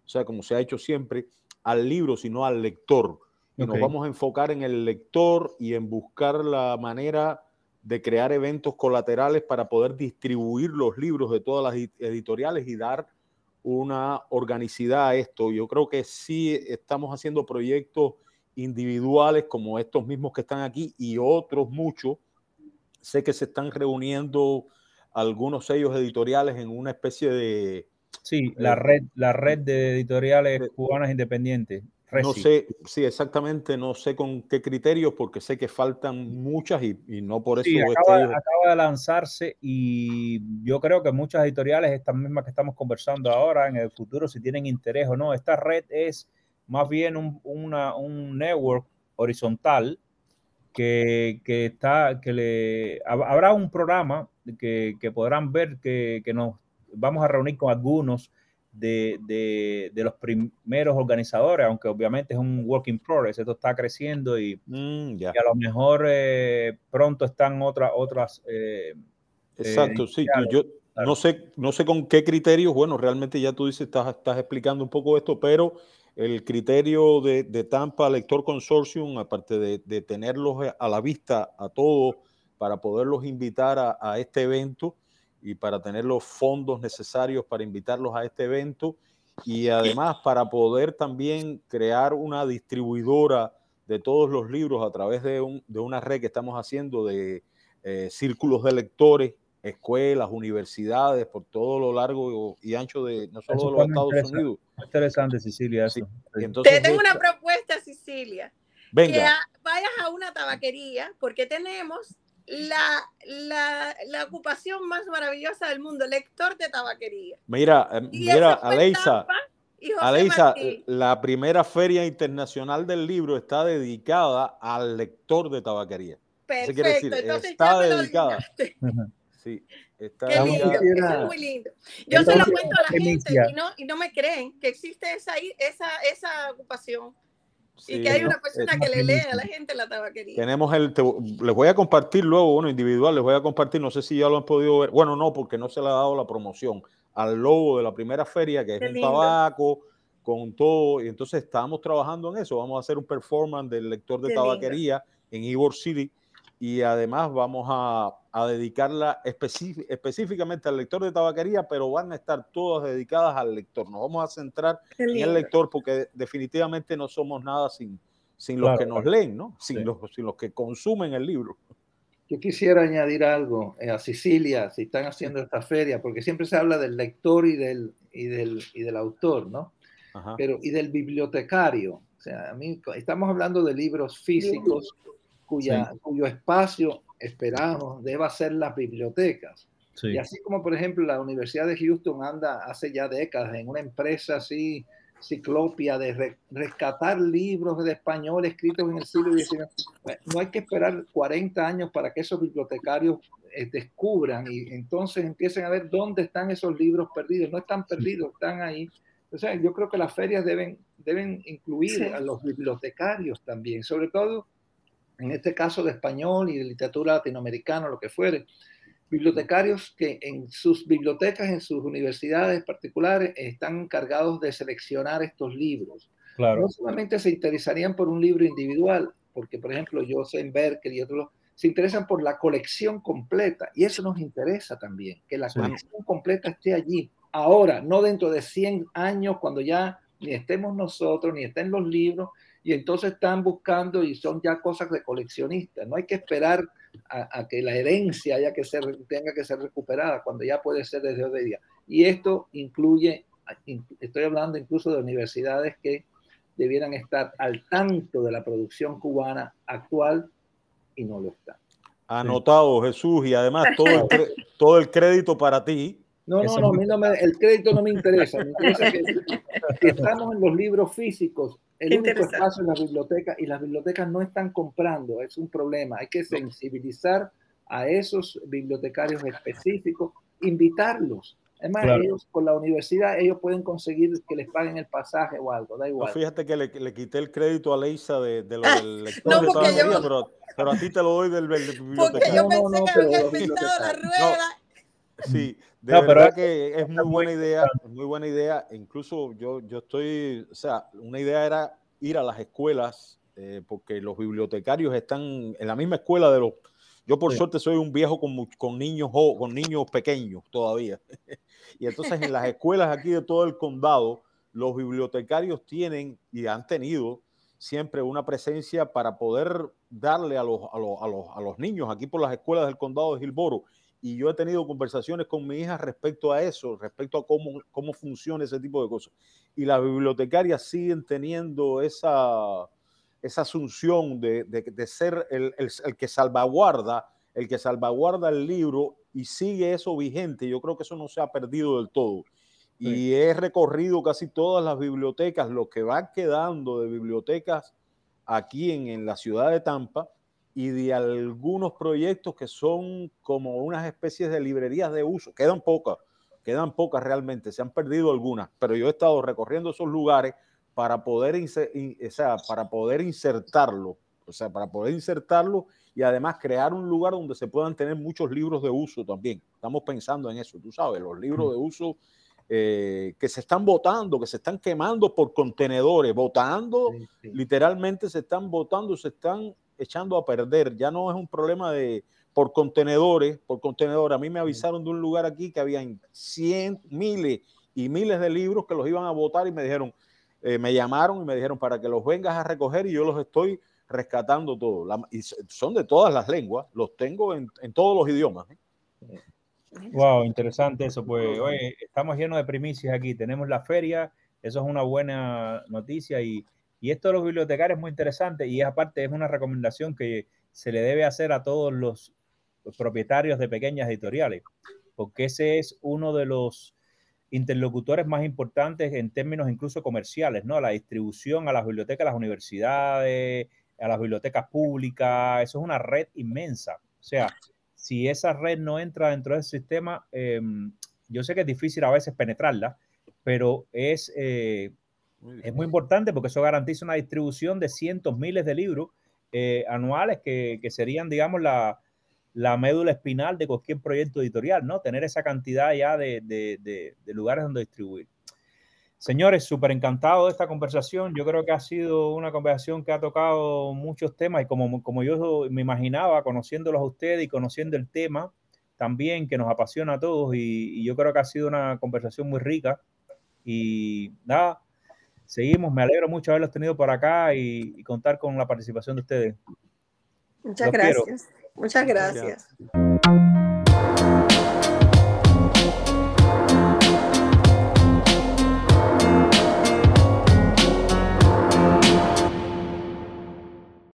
o sea, como se ha hecho siempre, al libro, sino al lector. Y nos vamos a enfocar en el lector y en buscar la manera de crear eventos colaterales para poder distribuir los libros de todas las editoriales y dar una organicidad a esto. Yo creo que sí estamos haciendo proyectos individuales como estos mismos que están aquí y otros muchos Sé que se están reuniendo algunos sellos editoriales en una especie de... Sí, la eh, red, la red de editoriales cubanas independientes. No sé, sí, exactamente, no sé con qué criterios, porque sé que faltan muchas y, no por eso. Sí, acaba, acaba, de lanzarse y yo creo que muchas editoriales, estas mismas que estamos conversando ahora, en el futuro, si tienen interés o no, esta red es más bien un, una, un network horizontal que, está, que le habrá un programa que, podrán ver que, nos vamos a reunir con algunos de, los primeros organizadores, aunque obviamente es un work in progress, esto está creciendo y, mm, a lo mejor eh, pronto están otras otras eh, Exacto, sí, yo, no sé, no sé con qué criterios, bueno, realmente ya tú dices, estás, estás explicando un poco esto, pero el criterio de, Tampa Lector Consortium, aparte de, tenerlos a la vista a todos para poderlos invitar a, este evento y para tener los fondos necesarios para invitarlos a este evento y además para poder también crear una distribuidora de todos los libros a través de, una red que estamos haciendo de eh, círculos de lectores escuelas, universidades, por todo lo largo y ancho de no solo de los Estados Unidos. Interesante, Sicilia. Sí. Te tengo una propuesta, Sicilia. Venga. Que vayas a una tabaquería, porque tenemos la, la, la, ocupación más maravillosa del mundo, lector de tabaquería. Mira, eh, mira, Aleisa. Aleisa, la primera feria internacional del libro está dedicada al lector de tabaquería. Perfecto, entonces está dedicada. Sí. Está Qué lindo, eso es muy lindo. Yo se lo cuento a la gente y no, y no me creen que existe esa, esa, esa ocupación. y que hay una persona que le lee a la gente la tabaquería. Tenemos el, les voy a compartir luego uno individual, les voy a compartir, no sé si ya lo han podido ver, bueno, no, porque no se le ha dado la promoción al logo de la primera feria, que es un tabaco, con todo, y entonces estamos trabajando en eso, vamos a hacer un performance del lector de tabaquería en Ivor City, y además vamos a, a dedicarla específicamente al lector de tabaquería, pero van a estar todas dedicadas al lector. Nos vamos a centrar en el lector porque definitivamente no somos nada sin, sin los que nos leen, ¿no? Sin, los, sin los que consumen el libro. Yo quisiera añadir algo eh, a Sicilia, si están haciendo esta feria, porque siempre se habla del lector y del, y del, y del autor, ¿no? Pero, y del bibliotecario. O sea, a mí, estamos hablando de libros físicos cuya, cuyo espacio esperamos deba ser las bibliotecas. Y así como, por ejemplo, la Universidad de Houston anda hace ya décadas en una empresa así ciclopia de rescatar libros de español escritos en el siglo XIX. No hay que esperar 40 años para que esos bibliotecarios eh, descubran y entonces empiecen a ver dónde están esos libros perdidos. No están perdidos, están ahí. O sea, yo creo que las ferias deben, deben incluir a los bibliotecarios también, sobre todo en este caso de español y de literatura latinoamericana, lo que fuere, bibliotecarios que en sus bibliotecas, en sus universidades particulares, están encargados de seleccionar estos libros. Claro. No solamente se interesarían por un libro individual, porque por ejemplo yo sé en Berkeley y otros, se interesan por la colección completa, y eso nos interesa también, que la colección completa esté allí, ahora, no dentro de 100 años, cuando ya ni estemos nosotros, ni estén los libros, y entonces están buscando y son ya cosas de coleccionistas. No hay que esperar a, que la herencia haya que ser, tenga que ser recuperada cuando ya puede ser desde hoy día. Y esto incluye, estoy hablando incluso de universidades que debieran estar al tanto de la producción cubana actual y no lo están. Anotado, Jesús, y además todo el, *laughs* todo el crédito para ti. No, no, no, a mí no me, el crédito no me interesa. Me interesa que, que, estamos en los libros físicos el único espacio en la biblioteca y las bibliotecas no están comprando, es un problema. Hay que sensibilizar a esos bibliotecarios específicos, invitarlos. Además, ellos con la universidad, ellos pueden conseguir que les paguen el pasaje o algo, da igual. fíjate que le, le, quité el crédito a Leisa de, de lo del lector no, de yo... pero, pero, a ti te lo doy del, del bibliotecario. Porque yo pensé que había inventado la rueda. Sí, de verdad que es muy buena idea, muy buena idea. Incluso yo, yo estoy, o sea, una idea era ir a las escuelas, eh, porque los bibliotecarios están en la misma escuela de los... Yo por suerte soy un viejo con, con, niños, con niños pequeños todavía. *laughs* y entonces en las escuelas aquí de todo el condado, los bibliotecarios tienen y han tenido siempre una presencia para poder darle a los, a los, a los, a los niños aquí por las escuelas del condado de Gilboro y yo he tenido conversaciones con mi hija respecto a eso, respecto a cómo, cómo funciona ese tipo de cosas. Y las bibliotecarias siguen teniendo esa, esa asunción de, de, ser el, el, el, que salvaguarda, el que salvaguarda el libro y sigue eso vigente. Yo creo que eso no se ha perdido del todo. Y he recorrido casi todas las bibliotecas, lo que va quedando de bibliotecas aquí en, en la ciudad de Tampa, y de algunos proyectos que son como unas especies de librerías de uso. Quedan pocas, quedan pocas realmente, se han perdido algunas, pero yo he estado recorriendo esos lugares para poder, o sea, para poder insertarlo, o sea, para poder insertarlo y además crear un lugar donde se puedan tener muchos libros de uso también. Estamos pensando en eso, tú sabes, los libros de uso eh, que se están botando, que se están quemando por contenedores, botando, literalmente se están botando, se están echando a perder. Ya no es un problema de por contenedores, por contenedores. A mí me avisaron de un lugar aquí que habían cien, miles y miles de libros que los iban a votar y me dijeron, eh, me llamaron y me dijeron para que los vengas a recoger y yo los estoy rescatando todos. y son de todas las lenguas, los tengo en, todos los idiomas. Wow, interesante eso. Pues, oye, estamos llenos de primicias aquí. Tenemos la feria, eso es una buena noticia y y esto de los bibliotecarios es muy interesante y aparte es una recomendación que se le debe hacer a todos los, propietarios de pequeñas editoriales, porque ese es uno de los interlocutores más importantes en términos incluso comerciales, ¿no? La distribución a las bibliotecas, a las universidades, a las bibliotecas públicas, eso es una red inmensa. O sea, si esa red no entra dentro del sistema, em, yo sé que es difícil a veces penetrarla, pero es, eh, es muy importante porque eso garantiza una distribución de cientos, miles de libros eh, anuales que, que, serían, digamos, la, la, médula espinal de cualquier proyecto editorial, ¿no? Tener esa cantidad ya de, de, de lugares donde distribuir. Señores, súper encantado de esta conversación. Yo creo que ha sido una conversación que ha tocado muchos temas y como, como yo me imaginaba, conociéndolos a ustedes y conociendo el tema también que nos apasiona a todos y, yo creo que ha sido una conversación muy rica. Y nada, seguimos. Me alegro mucho haberlos tenido por acá y, contar con la participación de ustedes. Muchas gracias. Muchas gracias.